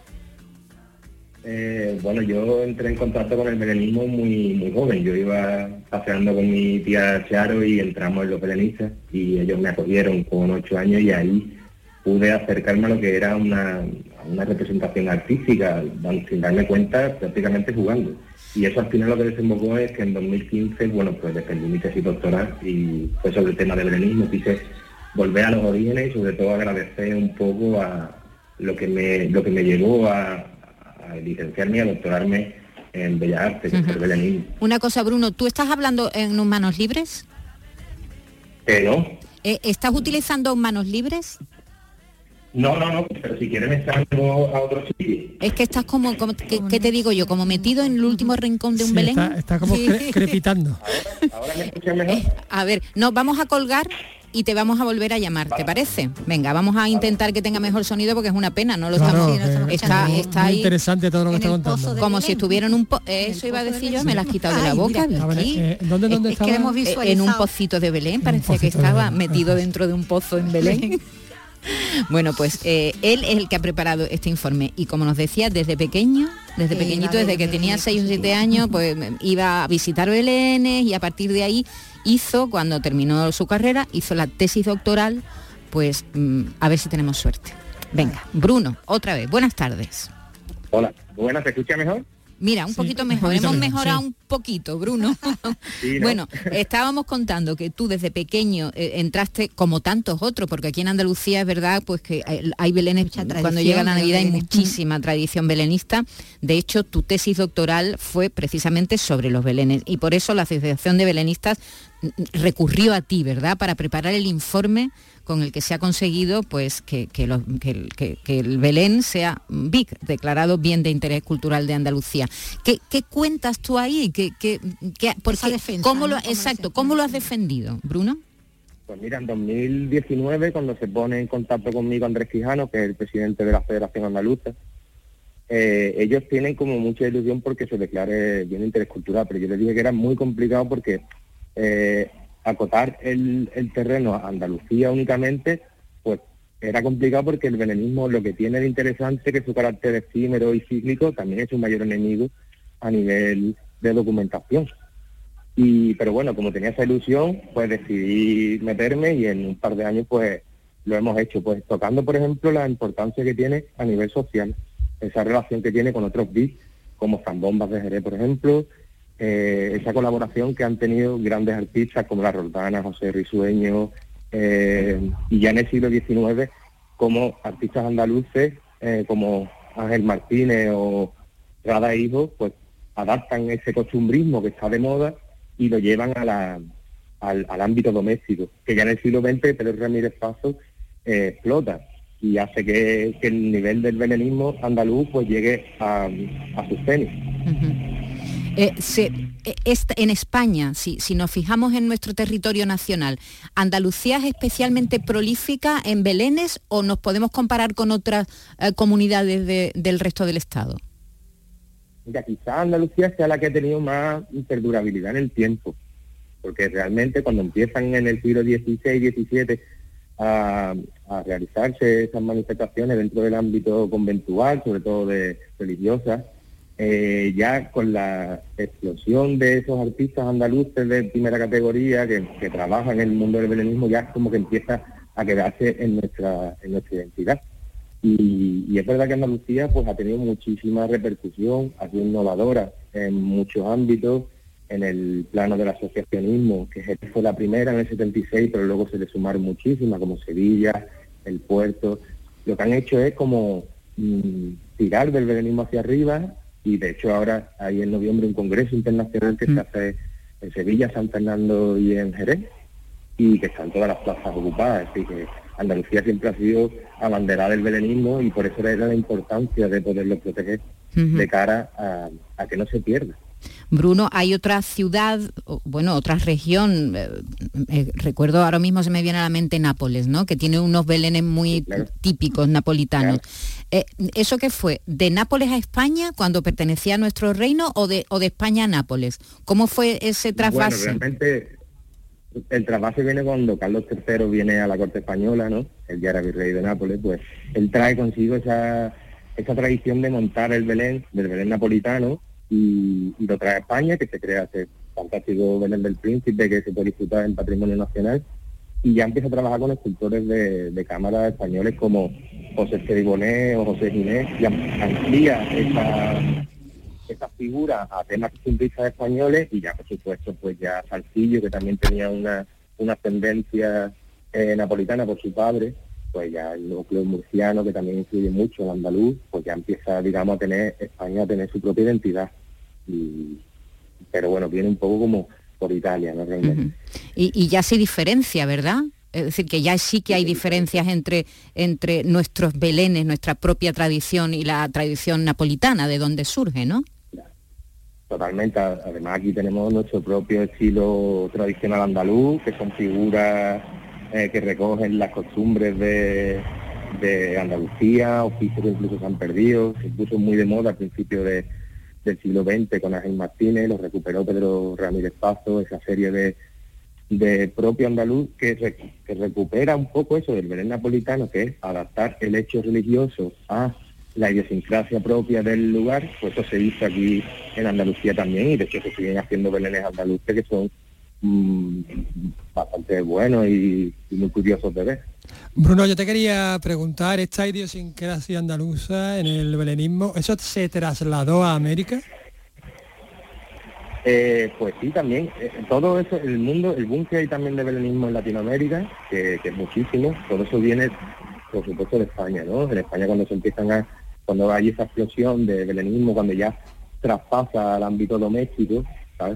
Eh, bueno, yo entré en contacto con el belenismo muy, muy joven. Yo iba paseando con mi tía Charo y entramos en los belenistas y ellos me acogieron con ocho años y ahí pude acercarme a lo que era una, una representación artística, sin darme cuenta prácticamente jugando. Y eso al final lo que desembocó es que en 2015, bueno, pues defendí mi tesis doctoral y fue sobre el tema del belenismo, quise volver a los orígenes y sobre todo agradecer un poco a lo que me, lo que me llevó a, licenciarme y a doctorarme en Bellas Artes, uh belenismo. Una cosa, Bruno, ¿tú estás hablando en manos libres? Eh, no. Eh, ¿Estás utilizando manos libres? No, no, no, pero si quieres me salgo a otro sitio. Es que estás como, ¿qué, te digo yo? Como metido en el último rincón de un Belén. Está, como crepitando. Ahora, me escuchas mejor. Eh, a ver, nos vamos a colgar y te vamos a volver a llamar, ¿te parece? Venga, vamos a intentar que tenga mejor sonido porque es una pena, no lo estamos, está, está ahí interesante todo lo que está contando. Como si estuviera en un po eso iba a decir yo, me la has quitado de la boca. Eh, ¿Dónde, dónde estaba? en un pocito de Belén, parecía que estaba metido dentro de un pozo en Belén. [laughs] Bueno, pues eh, él es el que ha preparado este informe y como nos decía, desde pequeño, desde pequeñito, desde que tenía 6 o 7 años, pues [laughs] iba a visitar Belén y a partir de ahí hizo, cuando terminó su carrera, hizo la tesis doctoral, pues mm, a ver si tenemos suerte. Venga, Bruno, otra vez, buenas tardes. Hola, buenas, ¿te escucha mejor? Mira, un poquito mejor. Hemos mejorado un poquito, Bruno. [laughs] [laughs] Bueno, estábamos contando que tú desde pequeño eh, entraste como tantos otros, porque aquí en Andalucía es verdad pues que hay, belenes, cuando llega la Navidad hay muchísima tradición belenista. De hecho, tu tesis doctoral fue precisamente sobre los belenes y por eso la Asociación de Belenistas recurrió a ti, ¿verdad?, para preparar el informe con el que se ha conseguido pues que, el Belén sea BIC, declarado bien de interés cultural de Andalucía. ¿Qué, cuentas tú ahí? ¿Qué, qué, ¿cómo lo, exacto, ¿cómo lo has defendido, Bruno? Pues mira, en 2019, cuando se pone en contacto conmigo Andrés Quijano, que es el presidente de la Federación Andaluza, eh, ellos tienen como mucha ilusión porque se declare bien de interés cultural, pero yo les dije que era muy complicado porque eh, acotar el, terreno a Andalucía únicamente, pues era complicado porque el belenismo lo que tiene de interesante que su carácter efímero y cíclico también es un mayor enemigo a nivel de documentación. Y, pero bueno, como tenía esa ilusión, pues decidí meterme y en un par de años pues lo hemos hecho, pues tocando por ejemplo la importancia que tiene a nivel social, esa relación que tiene con otros bits, como Zambombas de Jerez, por ejemplo, eh, esa colaboración que han tenido grandes artistas como La Roldana, José Risueño, eh, y ya en el siglo XIX como artistas andaluces eh, como Ángel Martínez o Rada Hijo, pues adaptan ese costumbrismo que está de moda y lo llevan al, ámbito doméstico, que ya en el siglo XX Pedro Ramírez Paso explota y hace que, el nivel del belenismo andaluz pues llegue a, sus tenis. Eh, eh, en España, si, nos fijamos en nuestro territorio nacional, ¿Andalucía es especialmente prolífica en belenes o nos podemos comparar con otras eh, comunidades del resto del Estado? Mira, quizá Andalucía sea la que ha tenido más perdurabilidad en el tiempo, porque realmente cuando empiezan en el siglo XVI XVII a, a realizarse esas manifestaciones dentro del ámbito conventual, sobre todo de religiosas, eh, ya con la explosión de esos artistas andaluces de primera categoría que, trabajan en el mundo del belenismo, ya como que empieza a quedarse en nuestra, en nuestra identidad. Y, es verdad que Andalucía pues ha tenido muchísima repercusión, ha sido innovadora en muchos ámbitos, en el plano del asociacionismo, que fue la primera en el 76, pero luego se le sumaron muchísimas, como Sevilla, el puerto. Lo que han hecho es como mm, tirar del belenismo hacia arriba y de hecho ahora hay en noviembre un congreso internacional que se mm. hace en Sevilla, San Fernando y en Jerez y que están todas las plazas ocupadas, así que Andalucía siempre ha sido abanderada del belenismo y por eso era la importancia de poderlo proteger de cara a que no se pierda. Bruno, hay otra ciudad, bueno, otra región, eh, eh, recuerdo ahora mismo se me viene a la mente Nápoles, ¿no? Que tiene unos belenes muy típicos napolitanos. Eh, ¿Eso qué fue? ¿De Nápoles a España cuando pertenecía a nuestro reino o de, o de España a Nápoles? ¿Cómo fue ese trasvase? Bueno, realmente el trasvase viene cuando Carlos III viene a la corte española, ¿no? El ya era virrey de Nápoles, pues él trae consigo esa esa tradición de montar el Belén, del Belén napolitano, y, lo trae a España, que se crea ese fantástico Belén del Príncipe que se puede disfrutar en Patrimonio Nacional, y ya empieza a trabajar con escultores de, de cámara españoles como José Ceriboné o José Ginés, y amplía esa, esa figura a temas simplistas españoles, y ya por supuesto pues ya Salcillo, que también tenía una, una ascendencia eh, napolitana por su padre, pues ya el núcleo murciano, que también influye mucho, el andaluz, pues ya empieza, digamos, a tener España a tener su propia identidad. Y, pero bueno, viene un poco como por Italia, ¿no? Realmente. y, ya se diferencia, ¿verdad? Es decir, que ya sí que hay diferencias entre, entre nuestros belenes, nuestra propia tradición y la tradición napolitana, de donde surge, ¿no? Totalmente. Además aquí tenemos nuestro propio estilo tradicional andaluz, que son figuras eh, que recogen las costumbres de, Andalucía, oficios que incluso se han perdido, se puso muy de moda al principio del siglo XX con Ángel Martínez, lo recuperó Pedro Ramírez Pazo, esa serie de, de propio andaluz que, que recupera un poco eso del Belén napolitano, que es adaptar el hecho religioso a la idiosincrasia propia del lugar, pues eso se hizo aquí en Andalucía también y de hecho se siguen haciendo belenes andaluces que son Mm, bastante bueno y, muy curioso de ver. Bruno, yo te quería preguntar, esta idiosincrasia andaluza en el belenismo, ¿eso se trasladó a América? Eh, pues sí, también. Eh, todo eso, el mundo, el boom que hay también de belenismo en Latinoamérica, que, es muchísimo, todo eso viene, por supuesto, de España, ¿no? En España cuando se empiezan a, cuando hay esa explosión de belenismo, cuando ya traspasa al ámbito doméstico.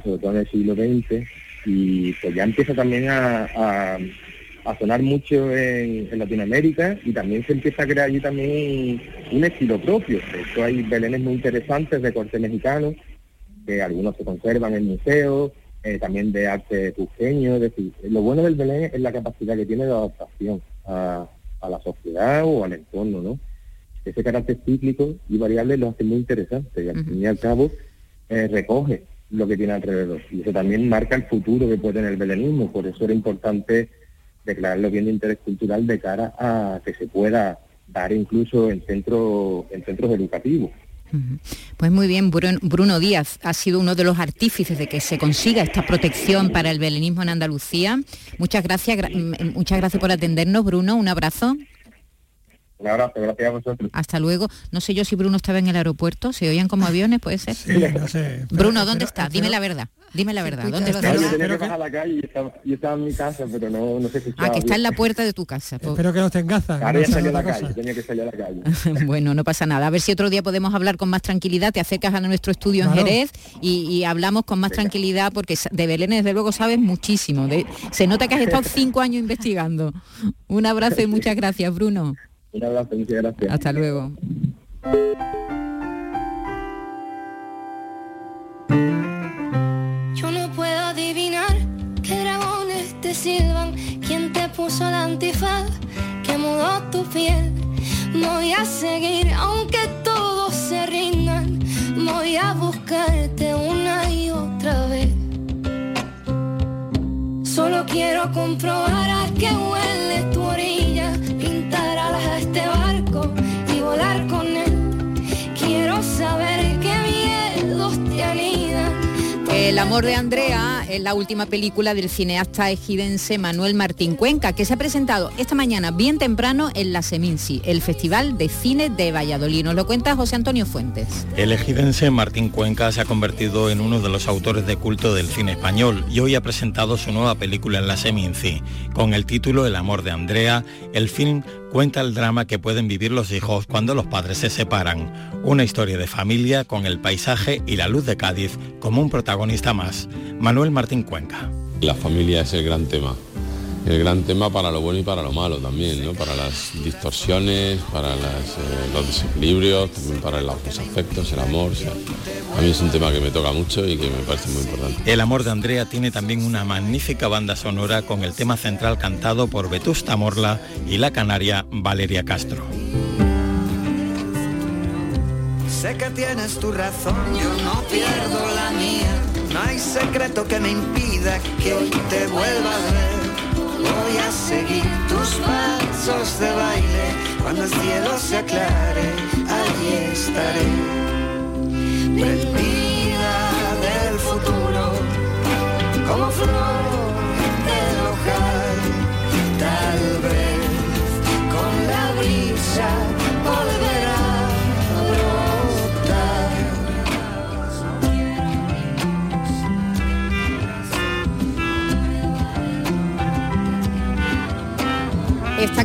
Sobre todo en el siglo XX, y pues ya empieza también a, sonar mucho en, Latinoamérica y también se empieza a crear allí también un, estilo propio. De hecho hay belenes muy interesantes de corte mexicano, que algunos se conservan en museos, eh, también de arte cusqueño, es decir, lo bueno del Belén es la capacidad que tiene de adaptación a, la sociedad o al entorno, ¿no? Ese carácter cíclico y variable lo hace muy interesante y al fin y al cabo eh, recoge lo que tiene alrededor. Y eso también marca el futuro que puede tener el belenismo. Por eso era importante declararlo bien de interés cultural de cara a que se pueda dar incluso en, centro, en centros educativos. Pues muy bien, Bruno Díaz ha sido uno de los artífices de que se consiga esta protección para el belenismo en Andalucía. Muchas gracias, muchas gracias por atendernos, Bruno. Un abrazo. Un abrazo, gracias a vosotros. Hasta luego. No sé yo si Bruno estaba en el aeropuerto, se oían como aviones, puede ser. Sí, no sé. Bruno, ¿dónde está? Dime la verdad. Dime la verdad, ¿dónde está? Yo tenía que bajar a la calle y estaba, yo estaba en mi casa, pero no, no sé si Ah, que está en la puerta de tu casa. [laughs] Pues. Espero que no estén gafas. Ahora ya a la calle, tenía que salir a la calle. [laughs] bueno, no pasa nada. A ver si otro día podemos hablar con más tranquilidad, te acercas a nuestro estudio en Jerez y, hablamos con más tranquilidad, porque de Belén desde luego sabes muchísimo. se nota que has estado [laughs] cinco años investigando. Un abrazo y muchas gracias, Bruno. Un abrazo, muchas gracias. Hasta luego. Antifaz, que mudó tu piel. Voy a seguir aunque todos se rindan, voy a buscarte una y otra vez. Solo quiero comprobar a qué huele El amor de Andrea es la última película del cineasta ejidense Manuel Martín Cuenca, que se ha presentado esta mañana bien temprano en la Seminci, el Festival de Cine de Valladolid. Nos lo cuenta José Antonio Fuentes. El ejidense Martín Cuenca se ha convertido en uno de los autores de culto del cine español y hoy ha presentado su nueva película en la Seminci. Con el título El amor de Andrea, el film cuenta el drama que pueden vivir los hijos cuando los padres se separan. Una historia de familia con el paisaje y la luz de Cádiz como un protagonista más. Manuel Martín Cuenca. La familia es el gran tema el gran tema para lo bueno y para lo malo también, ¿no? para las distorsiones, para eh, los desequilibrios, también para los afectos, el amor. a mí es un tema que me toca mucho y que me parece muy importante. El amor de Andrea tiene también una magnífica banda sonora con el tema central cantado por Vetusta Morla y la canaria Valeria Castro. Sé que tienes tu razón, yo no pierdo la mía. No hay secreto que me impida que hoy te vuelva a ver. Voy a seguir tus pasos de baile cuando el cielo se aclare. Allí estaré prendida del futuro como flor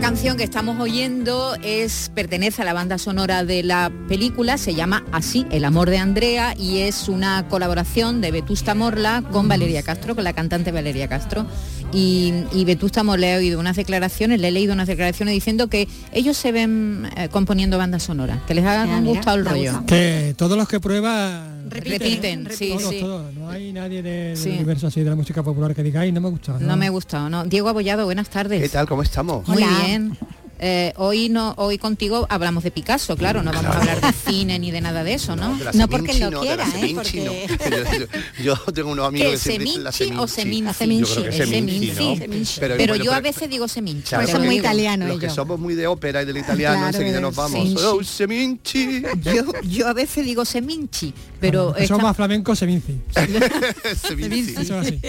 canción que estamos oyendo es pertenece a la banda sonora de la película, se llama Así, El amor de Andrea y es una colaboración de Vetusta Morla con Valeria Castro, con la cantante Valeria Castro. Y, y Vetusta Morla he oído unas declaraciones, le he leído unas declaraciones diciendo que ellos se ven eh, componiendo bandas sonoras, que les ha Ah, gustado el ha rollo. gustado. Que todos los que prueban Repiten, sí, todos, sí. todos. No hay nadie de- del Sí. universo así de la música popular que diga, ay, no me gusta. No me ha gustado, ¿no? Diego Abollado, buenas tardes. ¿Qué tal? ¿Cómo estamos? Muy bien. Eh, hoy no, hoy contigo hablamos de Picasso, claro, no vamos a hablar de cine ni de nada de eso, ¿no? No porque Seminci lo quiera, ¿eh? Seminci no. [laughs] Yo, tengo unos amigos ¿Qué, que la Seminci o Seminci. Seminci? Yo creo que Es Seminci, ¿no? Seminci. Pero, Pero bueno, yo a pero- veces digo Seminci. Claro, Por eso porque digo. Los que somos muy de ópera y del italiano, Claro, enseguida nos vamos. Seminci. Oh, Seminci. Yo, yo a veces digo Seminci, pero Eso esta- más flamenco se vinci. [laughs] Seminci. Así.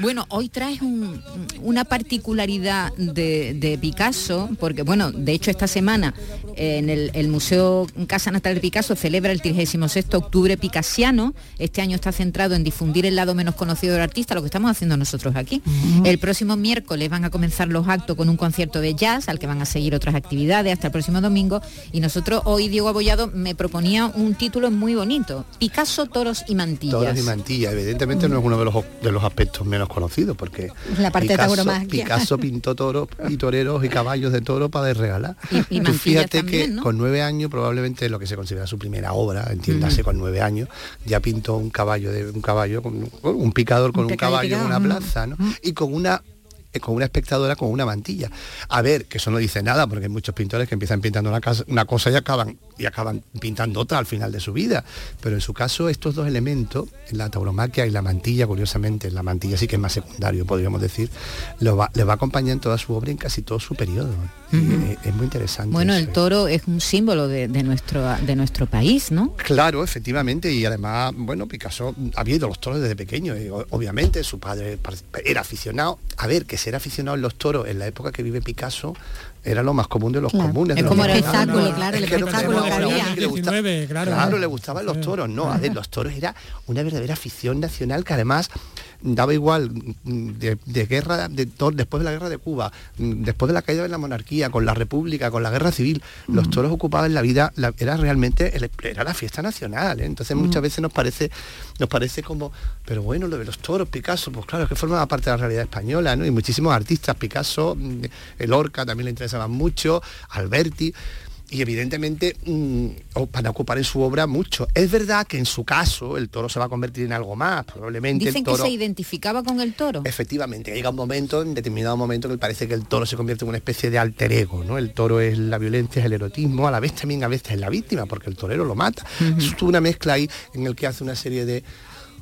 Bueno, hoy traes un- una particularidad de, de Picasso, porque bueno, de hecho esta semana eh, en el, el Museo Casa Natal de Picasso celebra el 36 octubre picasiano. Este año está centrado en difundir el lado menos conocido del artista, lo que estamos haciendo nosotros aquí. El próximo miércoles van a comenzar los actos con un concierto de jazz, al que van a seguir otras actividades hasta el próximo domingo. Y nosotros hoy, Diego Abollado, me proponía un título muy bonito. Picasso, toros y mantillas. Toros y mantilla, evidentemente no es uno de los, de los aspectos menos conocidos porque La parte de Picasso, tauromaquia. Picasso pintó toros y toreros y caballos de toro para regalar. Y- y Tú fíjate también, que ¿no? con nueve años, probablemente lo que se considera su primera obra, entiéndase con nueve años, ya pintó un caballo de un caballo con un picador con Un caballo en una mm. plaza, ¿no? Y con una eh, con una espectadora con una mantilla. A ver, que eso no dice nada, porque hay muchos pintores que empiezan pintando una, casa- una cosa y acaban, y acaban pintando otra al final de su vida. Pero en su caso, estos dos elementos, la tauromaquia y la mantilla, curiosamente, la mantilla sí que es más secundario, podríamos decir, lo va, le va a acompañar en toda su obra en casi todo su periodo. Eh, es muy interesante. Bueno, eso, el ¿eh? toro es un símbolo de, de nuestro, de nuestro país, ¿no? Claro, efectivamente, y además, bueno, Picasso había ido a los toros desde pequeño, y o- obviamente su padre era aficionado. A ver, que ser aficionado en los toros en la época que vive Picasso era lo más común de los Claro. comunes. de Es los como el espectáculo, claro, el espectáculo que había. le gusta- 19, claro. Claro, le gustaban los toros. No, a ver, los toros era una verdadera afición nacional que además daba igual mm, de, de guerra, de to- después de la guerra de Cuba, mm, después de la caída de la monarquía, con la república, con la guerra civil, los toros ocupaban la vida, la- era realmente, el- era la fiesta nacional. ¿eh? Entonces muchas veces nos parece, nos parece como, pero bueno, lo de los toros, Picasso, pues claro, es que formaba parte de la realidad española, ¿no? Y muchísimos artistas, Picasso, mm, el Orca también le interesaban mucho, Alberti y evidentemente mm, o- van a ocupar en su obra mucho. Es verdad que en su caso el toro se va a convertir en algo más, probablemente Dicen el que se identificaba con el toro. Efectivamente, llega un momento, en determinado momento, que parece que el toro se convierte en una especie de alter ego, ¿no? El toro es la violencia, es el erotismo, a la vez también a veces es la víctima, porque el torero lo mata. Es una mezcla ahí en el que hace una serie de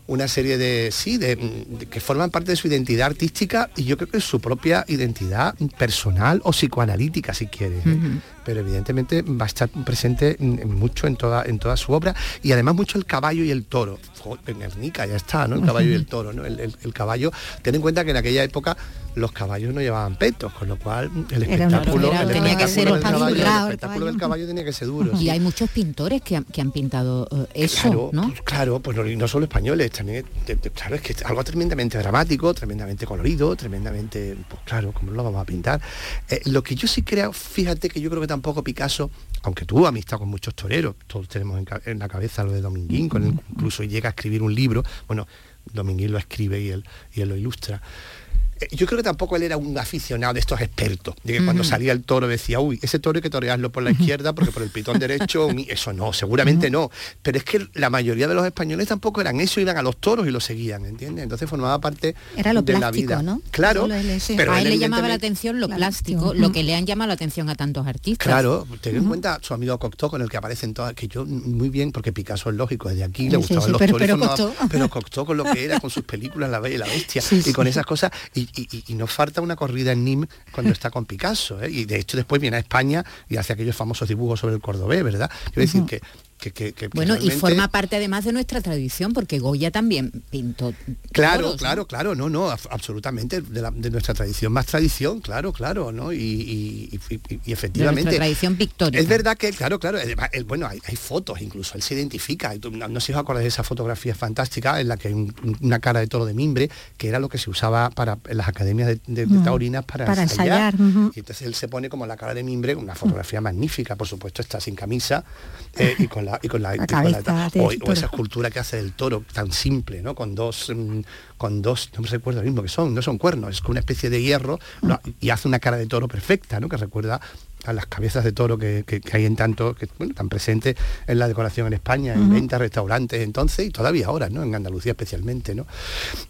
una serie de sí de, de- que forman parte de su identidad artística y yo creo que es su propia identidad personal o psicoanalítica si quieres ¿eh? Pero evidentemente va a estar presente en- en mucho en toda en toda su obra y además mucho el caballo y el toro en Guernica ya está no el caballo y el toro no el, el- el caballo ten en cuenta que en aquella época los caballos no llevaban petos con lo cual el espectáculo el tenía que ser espectáculo del caballo, el espectacular, el espectáculo del caballo tenía que ser duro Y sí. hay muchos pintores que han, que han pintado eh, eso, Claro, ¿no? pues, claro, pues no, y no solo españoles, también, de- de- claro, es que es algo tremendamente dramático, tremendamente colorido, tremendamente, pues claro, como lo vamos a pintar. Eh, lo que yo sí creo, fíjate que yo creo que tampoco Picasso, aunque tuvo amistad con muchos toreros, todos tenemos en, la cabeza lo de Dominguín, con el- incluso llega a escribir un libro, bueno, Dominguín lo escribe y él, y él lo ilustra. Eh, Yo creo que tampoco él era un aficionado de estos expertos, de que cuando salía el toro decía, uy, ese toro hay que torearlo por la izquierda porque por el pitón derecho, mi-". [laughs] eso no, seguramente no. Pero es que la mayoría de los españoles tampoco eran eso, iban a los toros y los seguían, ¿entiendes? Entonces formaba parte Era lo de la vida. ¿no? Claro, él pero a él él le llamaba la atención lo plástico, lo que le han llamado la atención a tantos artistas. Claro, ten en cuenta su amigo Cocteau con el que aparecen todas, que yo muy bien, porque Picasso es lógico, desde aquí le Sí, gustaban sí, los pero- toros, pero formaba- Cocteau. pero Cocteau con lo que era, con sus películas La Bella y la Bestia, Sí, [laughs] sí, y con esas cosas, y Y, y- y nos falta una corrida en Nîmes cuando está con Picasso, ¿eh? y de hecho después viene a España y hace aquellos famosos dibujos sobre el cordobés, ¿verdad? Quiero decir que, que- que- que Bueno, y forma parte además de nuestra tradición, porque Goya también pintó. Claro, toros, ¿no? claro, claro, no, no, ab- absolutamente, de, la- de nuestra tradición más tradición, claro, claro, ¿no? Y, y- y- y- y De efectivamente... nuestra tradición pictórica. Es verdad que, claro, claro, bueno, hay, hay fotos incluso, él se identifica, no, no sé si os acordáis de esa fotografía fantástica en la que hay un- una cara de toro de mimbre, que era lo que se usaba para en las academias de, de- de taurinas para, Para ensayar. Y entonces él se pone como la cara de mimbre, una fotografía magnífica, por supuesto, está sin camisa eh, y con la y con la, y con la- cabeza del o, esa escultura que hace del toro tan simple, ¿no? Con dos mm, con dos, no me recuerdo el mismo que son, no son cuernos, es una especie de hierro lo- y hace una cara de toro perfecta, ¿no? Que recuerda a las cabezas de toro que, que- que hay en tanto, que bueno, tan presentes en la decoración en España, en ventas, restaurantes entonces y todavía ahora, ¿no? En Andalucía especialmente, ¿no?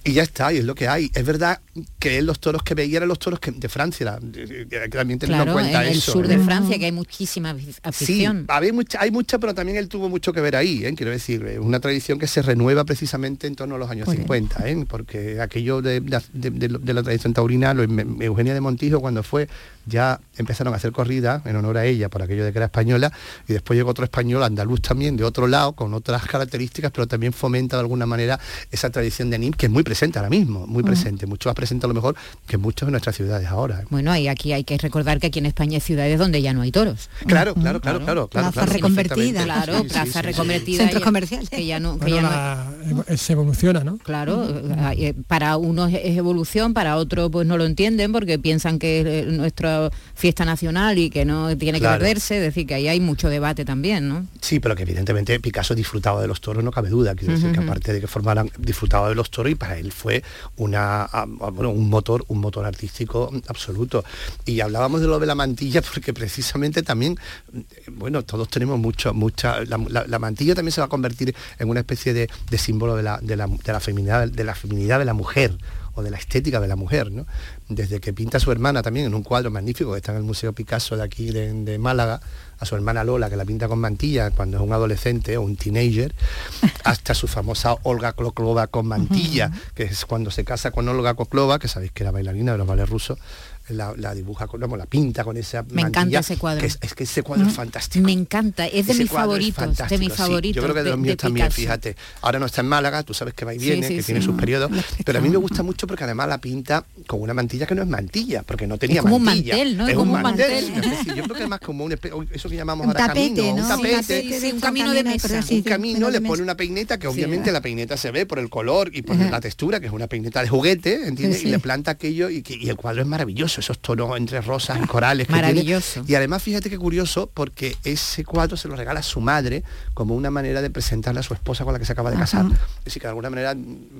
Y ya está, y es lo que hay. Es verdad que los toros que veía eran los toros que, de Francia, que también teniendo Claro, en en cuenta el eso, sur de Francia, que hay muchísima afi- Sí, afición. hay mucha, hay mucha, pero también él tuvo mucho que ver ahí, ¿eh? quiero decir, es una tradición que se renueva precisamente en torno a los años Muy bien. 50, ¿eh? porque aquello de, de- de- de- de la tradición taurina, lo- Eugenia de Montijo cuando fue, ya empezaron a hacer corridas en honor a ella, por aquello de que era española, y después llegó otro español, andaluz también, de otro lado, con otras características, pero también fomenta de alguna manera esa tradición de Nim, que es muy presente ahora mismo, muy presente, mucho más presente a lo mejor que en muchas de nuestras ciudades ahora. ¿eh? Bueno, y aquí hay que recordar que aquí en España hay ciudades donde ya no hay toros. Claro, claro, claro, claro, claro. Plaza claro, reconvertida. Claro, Sí, plaza sí, sí. reconvertida. Centros comerciales. Que ya no, que Bueno, ya no- la- evo- se evoluciona, ¿no? Claro, eh, para unos es evolución, para otros pues no lo entienden porque piensan que es eh, nuestra fiesta nacional y que no tiene Claro. que perderse, es decir, que ahí hay mucho debate también, ¿no? Sí, pero que evidentemente Picasso disfrutaba de los toros, no cabe duda. Quiero decir que aparte de que formaran, disfrutaba de los toros y para él fue una ah, bueno, un motor, un motor artístico absoluto. Y hablábamos de lo de la mantilla porque precisamente también, eh, bueno, todos tenemos mucho, mucha. La, la- la mantilla también se va a convertir en una especie de, de símbolo de la, de la, de la feminidad, de la feminidad de la mujer o de la estética de la mujer, ¿no? Desde que pinta a su hermana también en un cuadro magnífico que está en el Museo Picasso de aquí de, de Málaga, a su hermana Lola, que la pinta con mantilla cuando es un adolescente o un teenager, [laughs] hasta su famosa Olga Koklova con mantilla, que es cuando se casa con Olga Koklova, que sabéis que era bailarina de los ballets rusos, la, la dibuja, con, vamos, la pinta con esa Me mantilla, encanta ese cuadro. que es, es que ese cuadro es fantástico. Me encanta, es de Ese mis cuadro es favoritos, de fantástico, mis sí. favoritos. Yo creo que de los míos también, Picasso. fíjate. Ahora no está en Málaga, tú sabes que va y viene, sí, que sí. tiene sus periodos, pero a mí me gusta mucho porque además la pinta con una mantilla que no es mantilla, porque no tenía Es como un mantilla. mantel, ¿no? Es Como un un mantel. es yo creo que es más como un eso que llamamos Un ahora tapete, camino, ¿no? un tapete, un camino de mesa. un camino, de le pone una peineta que obviamente la peineta se ve por el color y por la textura, que es una peineta de juguete, ¿entiendes? Y le planta aquello y, que- y el cuadro es maravilloso, esos tonos entre rosas [laughs] corales. que tiene. Maravilloso. Y además fíjate qué curioso, porque ese cuadro se lo regala a su madre como una manera de presentarle a su esposa con la que se acaba de casar. Ajá. Es decir, que de alguna manera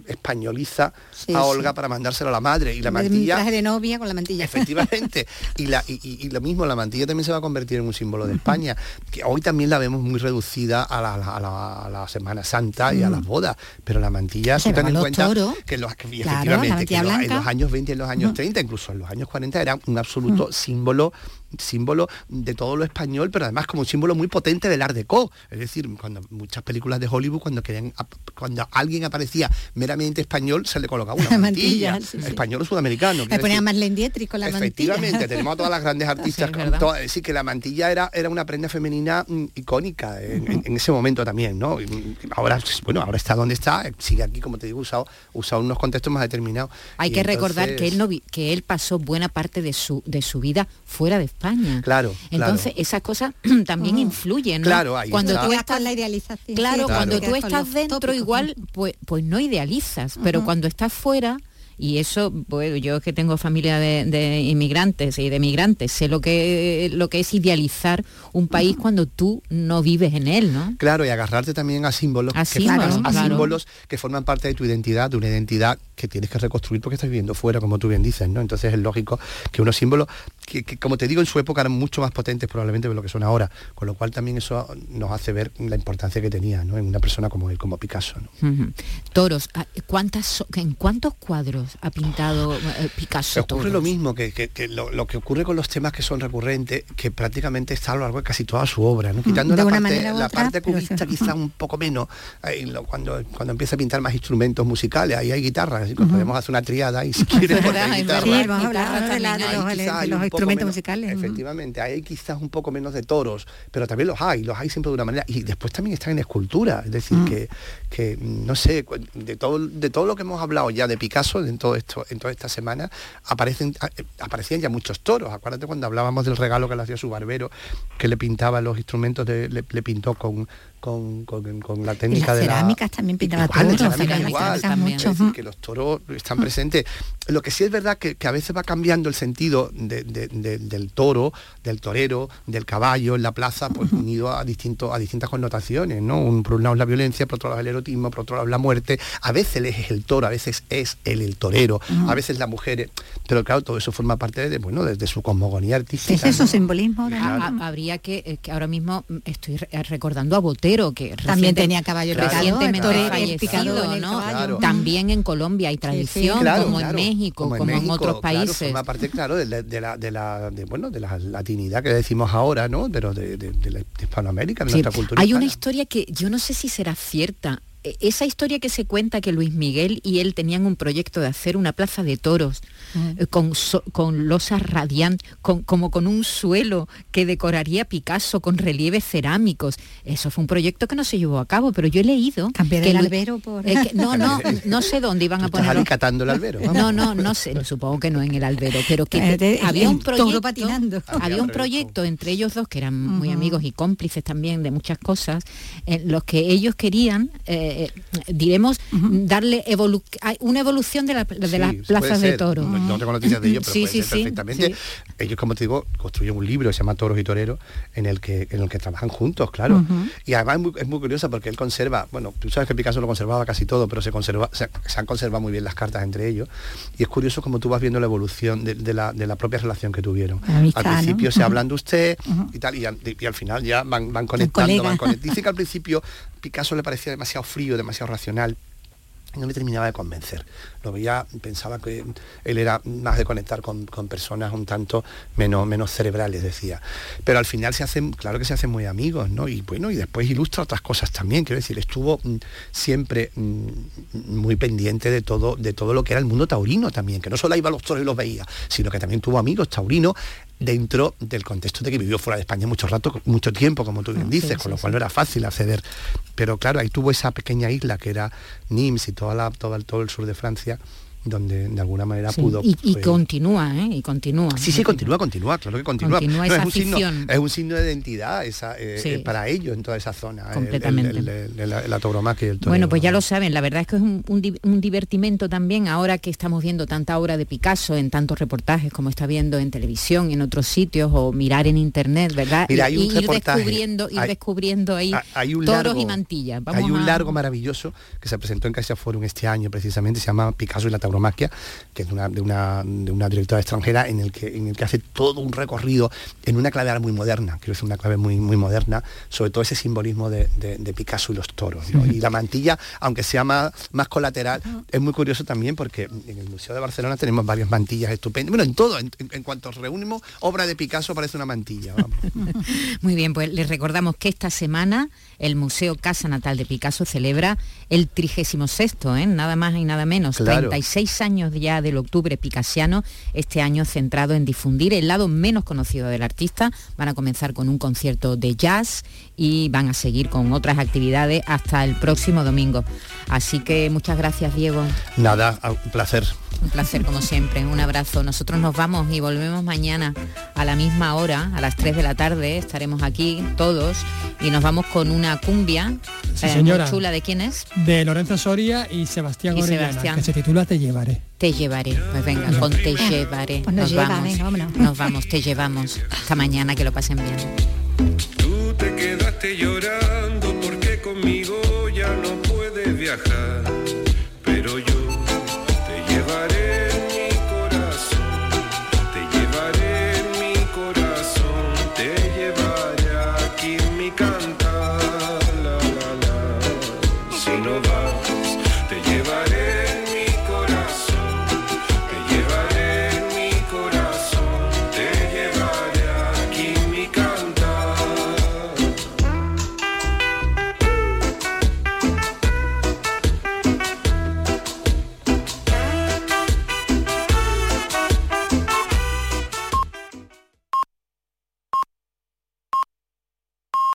españoliza Sí, a sí. Olga para mandárselo a la madre. Y la mantilla traje de novia con la mantilla. Efectivamente. [laughs] Y, la, y, y- y lo mismo, la mantilla también se va a convertir en un símbolo de España, que hoy también la vemos muy reducida a la, a la- a la Semana Santa y a las bodas, pero la mantilla, Se ten en cuenta toros. que, los, que Claro, efectivamente, que en los- en blanca. los años 20 y en los años 30, incluso en los años 40, era un absoluto símbolo símbolo de todo lo español, pero además como un símbolo muy potente del Art Deco. Es decir, cuando muchas películas de Hollywood, cuando querían, cuando alguien aparecía meramente español, se le colocaba una [laughs] La mantilla, mantilla, sí, sí. español o sudamericano. Le quiero ponía decir. Marlene Dietrich con la Efectivamente, mantilla. tenemos a todas las grandes [laughs] artistas. Sí, con ¿verdad? todas- sí, que la mantilla era, era una prenda femenina mm, icónica en, en- en ese momento también, ¿no? Y, mm, Ahora, bueno, ahora está donde está, eh, sigue aquí, como te digo, usado, usado en unos contextos más determinados. Hay Y que recordar que él no vi- que él pasó buena parte de su de su vida fuera de España. Claro, Entonces claro. esas cosas [clears throat] también influyen, ¿no? Claro, ahí cuando está. tú estás la idealización. Claro, cuando tú estás dentro tópicos. igual, pues, pues no idealizas, pero cuando estás fuera, y eso, pues yo que tengo familia de, de inmigrantes y de migrantes, sé lo que, lo que es idealizar un país cuando tú no vives en él, ¿no? Claro, y agarrarte también a símbolos, A que, símbolos, a claro. símbolos que forman parte de tu identidad, de una identidad que tienes que reconstruir porque estás viviendo fuera, como tú bien dices, ¿no? Entonces es lógico que unos símbolos que, que, como te digo, en su época eran mucho más potentes probablemente de lo que son ahora, con lo cual también eso nos hace ver la importancia que tenía, ¿no? En una persona como él, como Picasso. Toros, ah, ¿cuántas, ¿en cuántos cuadros ha pintado eh, Picasso? ocurre toros? lo mismo que, que- que lo, lo que ocurre con los temas que son recurrentes, que prácticamente está a lo largo de casi toda su obra, ¿no? quitando Mm, de la una parte, la otra, parte cubista quizá un poco menos, lo- cuando, cuando empieza a pintar más instrumentos musicales, ahí hay guitarras, así que podemos hacer una triada y si quieres [laughs] porque hay guitarra. Sí, vamos a hablar de, la- de Ahí los, instrumentos musicales. Efectivamente, hay quizás un poco menos de toros, pero también los hay, los hay siempre de una manera. Y después también están en escultura, es decir, Mm. que, que, no sé, de todo, de todo lo que hemos hablado ya de Picasso en todo esto, en toda esta semana, aparecen, eh, aparecían ya muchos toros. Acuérdate cuando hablábamos del regalo que le hacía su barbero, que le pintaba los instrumentos, de- le, le pintó con, con, con- con la técnica las de la cerámicas también pintaba Igual, toros, cerámica cerámicas igual. también. Es decir, que los toros están presentes. Lo que sí es verdad que, que a veces va cambiando el sentido de- de- de- del toro, del torero, del caballo en la plaza, pues unido a, distintos a distintas connotaciones, ¿no? Un, por un lado es la violencia, por otro lado el erotismo, por otro lado la muerte. A veces es el toro, a veces es el, el torero, a veces la mujer. Pero claro, todo eso forma parte de, bueno, de, de su cosmogonía artística. Es eso, ¿no? simbolismo. habría que, que ahora mismo mm, estoy re- recordando a Que También reciente- tenía caballo. También en Colombia hay tradición, Claro, como claro, en México, como, en, México, otros claro, países. forma parte, claro, de, la- de la, de la de, bueno, de la latinidad que decimos ahora, ¿no? Pero de, de- de la- de Hispanoamérica, de Sí, nuestra cultura. Hay una historia que yo no sé si será cierta. E- Esa historia que se cuenta que Luis Miguel y él tenían un proyecto de hacer una plaza de toros eh, con, so- con losas radiantes, con, como con un suelo que decoraría Picasso con relieves cerámicos. Eso fue un proyecto que no se llevó a cabo, pero yo he leído... Cambiar que el albero por- eh, que- no, no, no sé dónde iban a Estás ponerlo. alicatando el albero. vamos. No, no, no sé, supongo que no en el albero, pero que Eh, había un el toro proyecto, patinando. había un proyecto entre ellos dos que eran muy amigos y cómplices también de muchas cosas, en los que ellos querían, eh, eh, diremos, darle evolu- hay una evolución de, la- de Sí, las plazas de toro. No, tengo noticias de ello, pero Sí, puede sí, ser perfectamente. sí. Ellos, como te digo, construyen un libro que se llama Toros y Toreros, en el que, en el que trabajan juntos, claro. Y además es muy, es muy curiosa porque él conserva, bueno, tú sabes que Picasso lo conservaba casi todo, pero se conserva, se, se han conservado muy bien las cartas entre ellos. Y es curioso como tú vas viendo la evolución de, de la, de la propia relación que tuvieron. Amistad, al principio ¿no? se hablan de usted y tal, y, al- y al final ya van, van conectando, van conectando. [laughs] Dice que al principio Picasso le parecía demasiado frío, demasiado racional no me terminaba de convencer. Lo veía, pensaba que él era más de conectar con, con personas un tanto menos, menos cerebrales, decía. Pero al final se hacen, claro que se hacen muy amigos, ¿no? Y bueno, y después ilustra otras cosas también, quiero decir, estuvo mm, siempre mm, muy pendiente de todo, de todo lo que era el mundo taurino también, que no solo iba a los toros y los veía, sino que también tuvo amigos taurinos dentro del contexto de que vivió fuera de España mucho rato, mucho tiempo, como tú bien Ah, sí, dices, sí, con lo cual no era fácil acceder. Pero claro, ahí tuvo esa pequeña isla que era Nimes y toda la, todo, el, todo el sur de Francia, donde de alguna manera Sí, pudo... y, y pues, continúa, ¿eh? Y continúa. Sí, sí, continúa, continúa, claro que continúa. Continúa No, esa es, un signo, es un signo de identidad esa, eh, Sí. eh, para ellos en toda esa zona. el- Completamente. El, el- el- y el toreo. Bueno, pues ya lo saben, la verdad es que es un, un di- un divertimento también ahora que estamos viendo tanta obra de Picasso en tantos reportajes como está viendo en televisión, en otros sitios o mirar en internet, ¿verdad? Mira, y, hay un y ir descubriendo, ir hay- descubriendo ahí Ha- hay un toros largo- y mantillas. Vamos hay un a- largo maravilloso que se presentó en Caixa Forum este año precisamente, se llama Picasso y la tauromaquia, que es de una, de una, de una directora extranjera en el, que, en el que hace todo un recorrido en una clave muy moderna, quiero decir una clave muy, muy moderna, sobre todo ese simbolismo de, de- de Picasso y los toros. ¿no? Y la mantilla, aunque sea más, más colateral, es muy curioso también porque en el Museo de Barcelona tenemos varias mantillas estupendas. Bueno, en todo, en, cuanto reunimos obra de Picasso aparece una mantilla. vamos. [laughs] Muy bien, pues les recordamos que esta semana el Museo Casa Natal de Picasso celebra el 36 ¿eh? nada más y nada menos, Claro. 36 años ya del octubre picasiano, este año centrado en difundir el lado menos conocido del artista. Van a comenzar con un concierto de jazz y van a seguir con otras actividades hasta el próximo domingo. Así que muchas gracias Diego. Nada, un placer. Un placer como siempre, un abrazo. Nosotros nos vamos y volvemos mañana a la misma hora, a las 3 de la tarde, estaremos aquí todos y nos vamos con una cumbia Sí, eh, muy señora. chula de quién es? De Lorenzo Soria y Sebastián Y Orellana, Sebastián. que se titula Te llevaré. Te llevaré. Pues venga, con te llevaré. Pues nos lleva, vamos. venga, vámonos. Nos vamos, te llevamos. Hasta mañana, que lo pasen bien. Tú te quedaste llorando porque conmigo ya no puedes viajar.